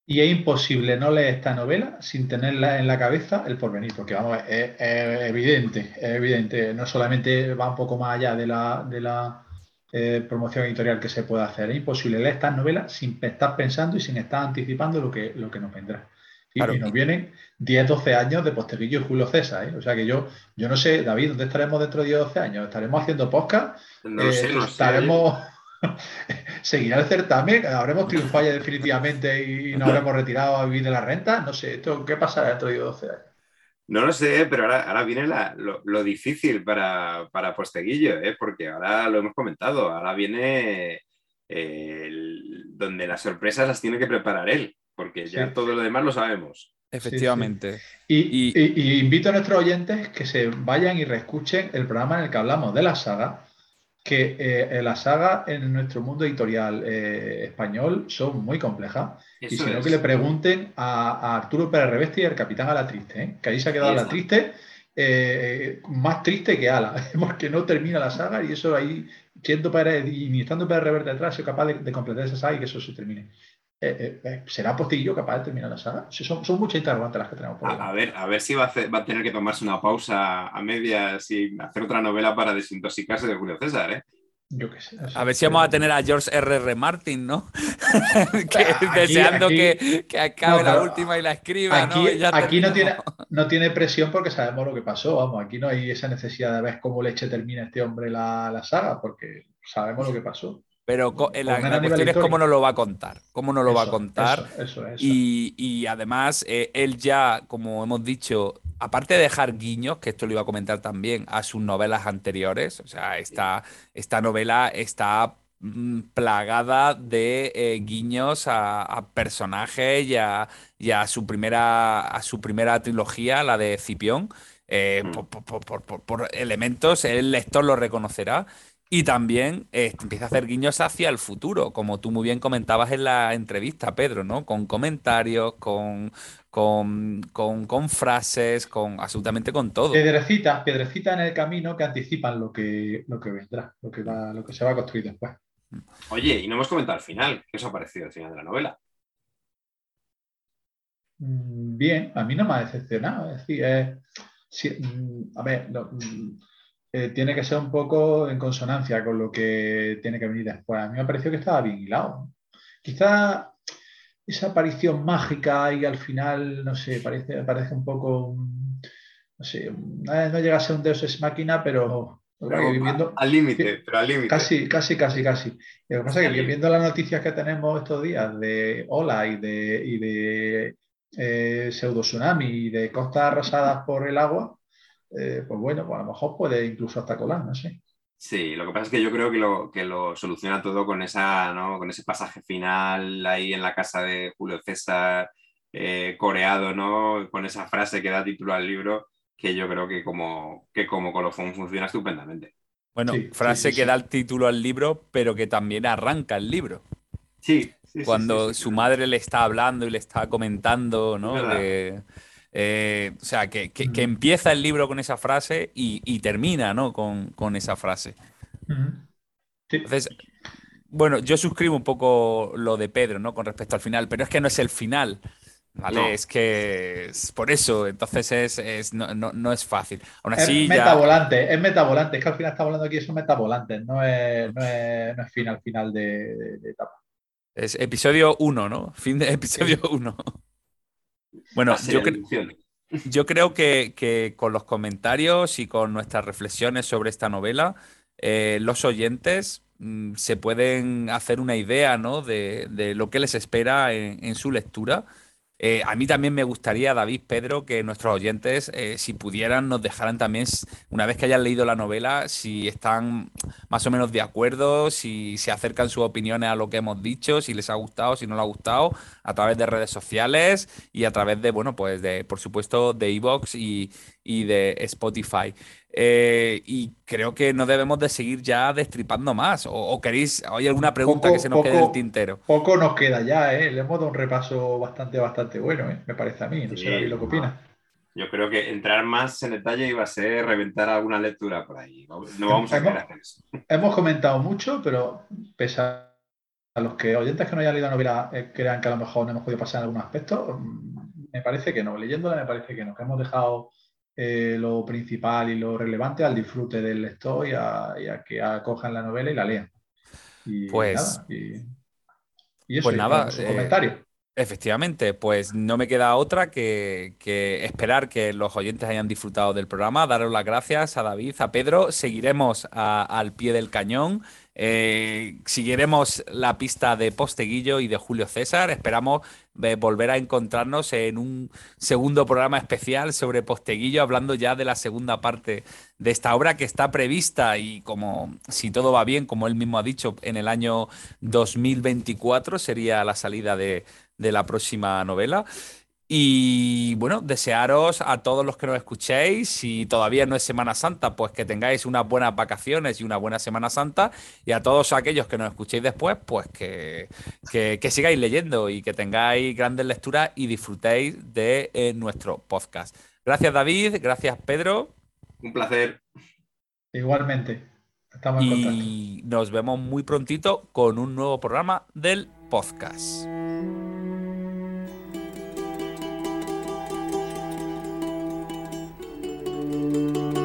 Y es imposible no leer esta novela sin tenerla en la cabeza el porvenir, porque vamos, es, evidente, es evidente. No solamente va un poco más allá de la, de la eh, promoción editorial que se puede hacer. Es imposible leer estas novelas sin estar pensando y sin estar anticipando lo que, lo que nos vendrá. Y, nos vienen 10, 12 años de Posteguillo y Julio César. ¿eh? O sea que yo, yo no sé, David, ¿dónde estaremos dentro de 10, 12 años? ¿Estaremos haciendo podcast? No sé, no estaremos... ¿Seguirá el certamen? ¿Habremos triunfado ya definitivamente y nos habremos retirado a vivir de la renta? No sé, ¿esto, ¿qué pasará dentro de 12 años? No lo sé, pero ahora, ahora viene lo, difícil para, para Posteguillo, ¿eh? porque ahora lo hemos comentado, ahora viene eh, donde las sorpresas las tiene que preparar él porque ya todo lo demás lo sabemos. Efectivamente. y, invito a nuestros oyentes que se vayan y reescuchen el programa en el que hablamos de la saga, que eh, la saga en nuestro mundo editorial eh, español son muy complejas. y si no, que le pregunten a, Arturo Pérez Revesti y al Capitán Alatriste, ¿eh? que ahí se ha quedado Alatriste eh, más triste que Ala, porque no termina la saga y eso ahí, siendo para, y ni estando para Reverte atrás, soy capaz de, completar esa saga y que eso se termine. Eh, eh, ¿Será Postillo capaz de terminar la saga? son, son muchas interrogantes las que tenemos por a, a, ver, a ver si va a, va a, tener que tomarse una pausa a medias y hacer otra novela para desintoxicarse de Julio César, ¿eh? Yo qué sé. A ver si vamos a tener a George R. R. Martin, ¿no? deseando que, que, acabe la última y la escriba. Aquí, ¿no? aquí no, tiene, no tiene presión porque sabemos lo que pasó. Vamos, aquí no hay esa necesidad de ver cómo leche termina este hombre la, la saga, porque sabemos lo que pasó. Pero la, la cuestión es cómo nos lo va a contar. Cómo nos lo va a contar. Eso, eso, y, y, además, eh, él ya, como hemos dicho, aparte de dejar guiños, que esto lo iba a comentar también, a sus novelas anteriores, o sea, esta, esta novela está mm, plagada de eh, guiños a, personajes y, a, su primera, a su primera trilogía, la de Cipión. Eh, mm. por, elementos, el lector lo reconocerá. Y también eh, empieza a hacer guiños hacia el futuro, como tú muy bien comentabas en la entrevista, Pedro, ¿no? Con comentarios, con, con, con, frases, con absolutamente con todo. Piedrecitas, piedrecitas en el camino que anticipan lo que, lo que vendrá, lo que, va, lo que se va a construir después. Oye, y no hemos comentado el final. ¿Qué os ha parecido el final de la novela? Mm, bien, a mí no me ha decepcionado. Es decir, mm, a ver, mm, eh, tiene que ser un poco en consonancia con lo que tiene que venir después. A mí me ha parecido que estaba bien hilado. Quizá esa aparición mágica y al final, no sé, parece, parece un poco, no sé, no llega a ser un Deus Ex Máquina, pero... viviendo, al límite, pero al límite. Casi, casi, casi, casi. Lo que pasa es que viendo las noticias que tenemos estos días de ola y de, y de eh, pseudo tsunami y de costas arrasadas por el agua, eh, pues bueno, pues a lo mejor puede incluso hasta colar, no sé. Sí, lo que pasa es que yo creo que lo, que lo soluciona todo con, esa, ¿no? con ese pasaje final ahí en la casa de Julio César, eh, coreado, ¿no? con esa frase que da título al libro, que yo creo que como, que como colofón funciona estupendamente. Bueno, frase que da el título al libro, pero que también arranca el libro. Sí. Cuando su madre le está hablando y le está comentando, ¿no? Eh, o sea, que, empieza el libro con esa frase y, termina ¿no? con, esa frase. Entonces, bueno, yo suscribo un poco lo de Pedro, ¿no? Con respecto al final, pero es que no es el final. ¿Vale? Es que es por eso, entonces es, no, es fácil. Aún así, es metavolante, es metavolante, es que al final estamos hablando aquí de esos metavolantes, no es, no es, no es final, final de, etapa. Es episodio 1, ¿no? Fin de episodio 1. Bueno, yo, creo que, con los comentarios y con nuestras reflexiones sobre esta novela, eh, los oyentes mm, se pueden hacer una idea ¿no? de, lo que les espera en su lectura eh, a mí también me gustaría, David, Pedro, que nuestros oyentes, eh, si pudieran, nos dejaran también, una vez que hayan leído la novela, si están más o menos de acuerdo, si se acercan sus opiniones a lo que hemos dicho, si les ha gustado, si no les ha gustado, a través de redes sociales y a través de, bueno, pues de, por supuesto, de Evox y, y de Spotify. Eh, y creo que no debemos de seguir ya destripando más. ¿O, queréis, hay alguna pregunta que se nos quede del tintero? Poco nos queda ya, ¿eh? Le hemos dado un repaso bastante, bastante bueno, ¿eh? me parece a mí. No sé lo que opina. Yo creo que entrar más en detalle iba a ser reventar alguna lectura por ahí. No vamos a hemos, hacer eso. Hemos comentado mucho, pero pese a los que oyentes que no hayan leído la novela eh, crean que a lo mejor no hemos podido pasar en algún aspecto, mm, me parece que no. Leyéndola me parece que no, que hemos dejado eh, lo principal y lo relevante al disfrute del lector y a, que acojan la novela y la lean. Y pues, nada, y, eso, pues nada, su eh, comentario. Efectivamente, pues no me queda otra que, esperar que los oyentes hayan disfrutado del programa, daros las gracias a David, a Pedro, seguiremos al pie del cañón, eh, seguiremos la pista de Posteguillo y de Julio César, esperamos eh, volver a encontrarnos en un segundo programa especial sobre Posteguillo, hablando ya de la segunda parte de esta obra que está prevista y como si todo va bien, como él mismo ha dicho, en el año 2024 sería la salida de de la próxima novela. Y bueno, desearos a todos los que nos escuchéis, si todavía no es Semana Santa, pues que tengáis unas buenas vacaciones y una buena Semana Santa. Y a todos aquellos que nos escuchéis después, pues que, que, sigáis leyendo y que tengáis grandes lecturas y disfrutéis de eh, nuestro podcast. Gracias, David. Gracias, Pedro. Un placer. Igualmente. Estamos en contacto. Y nos vemos muy prontito con un nuevo programa del podcast. Música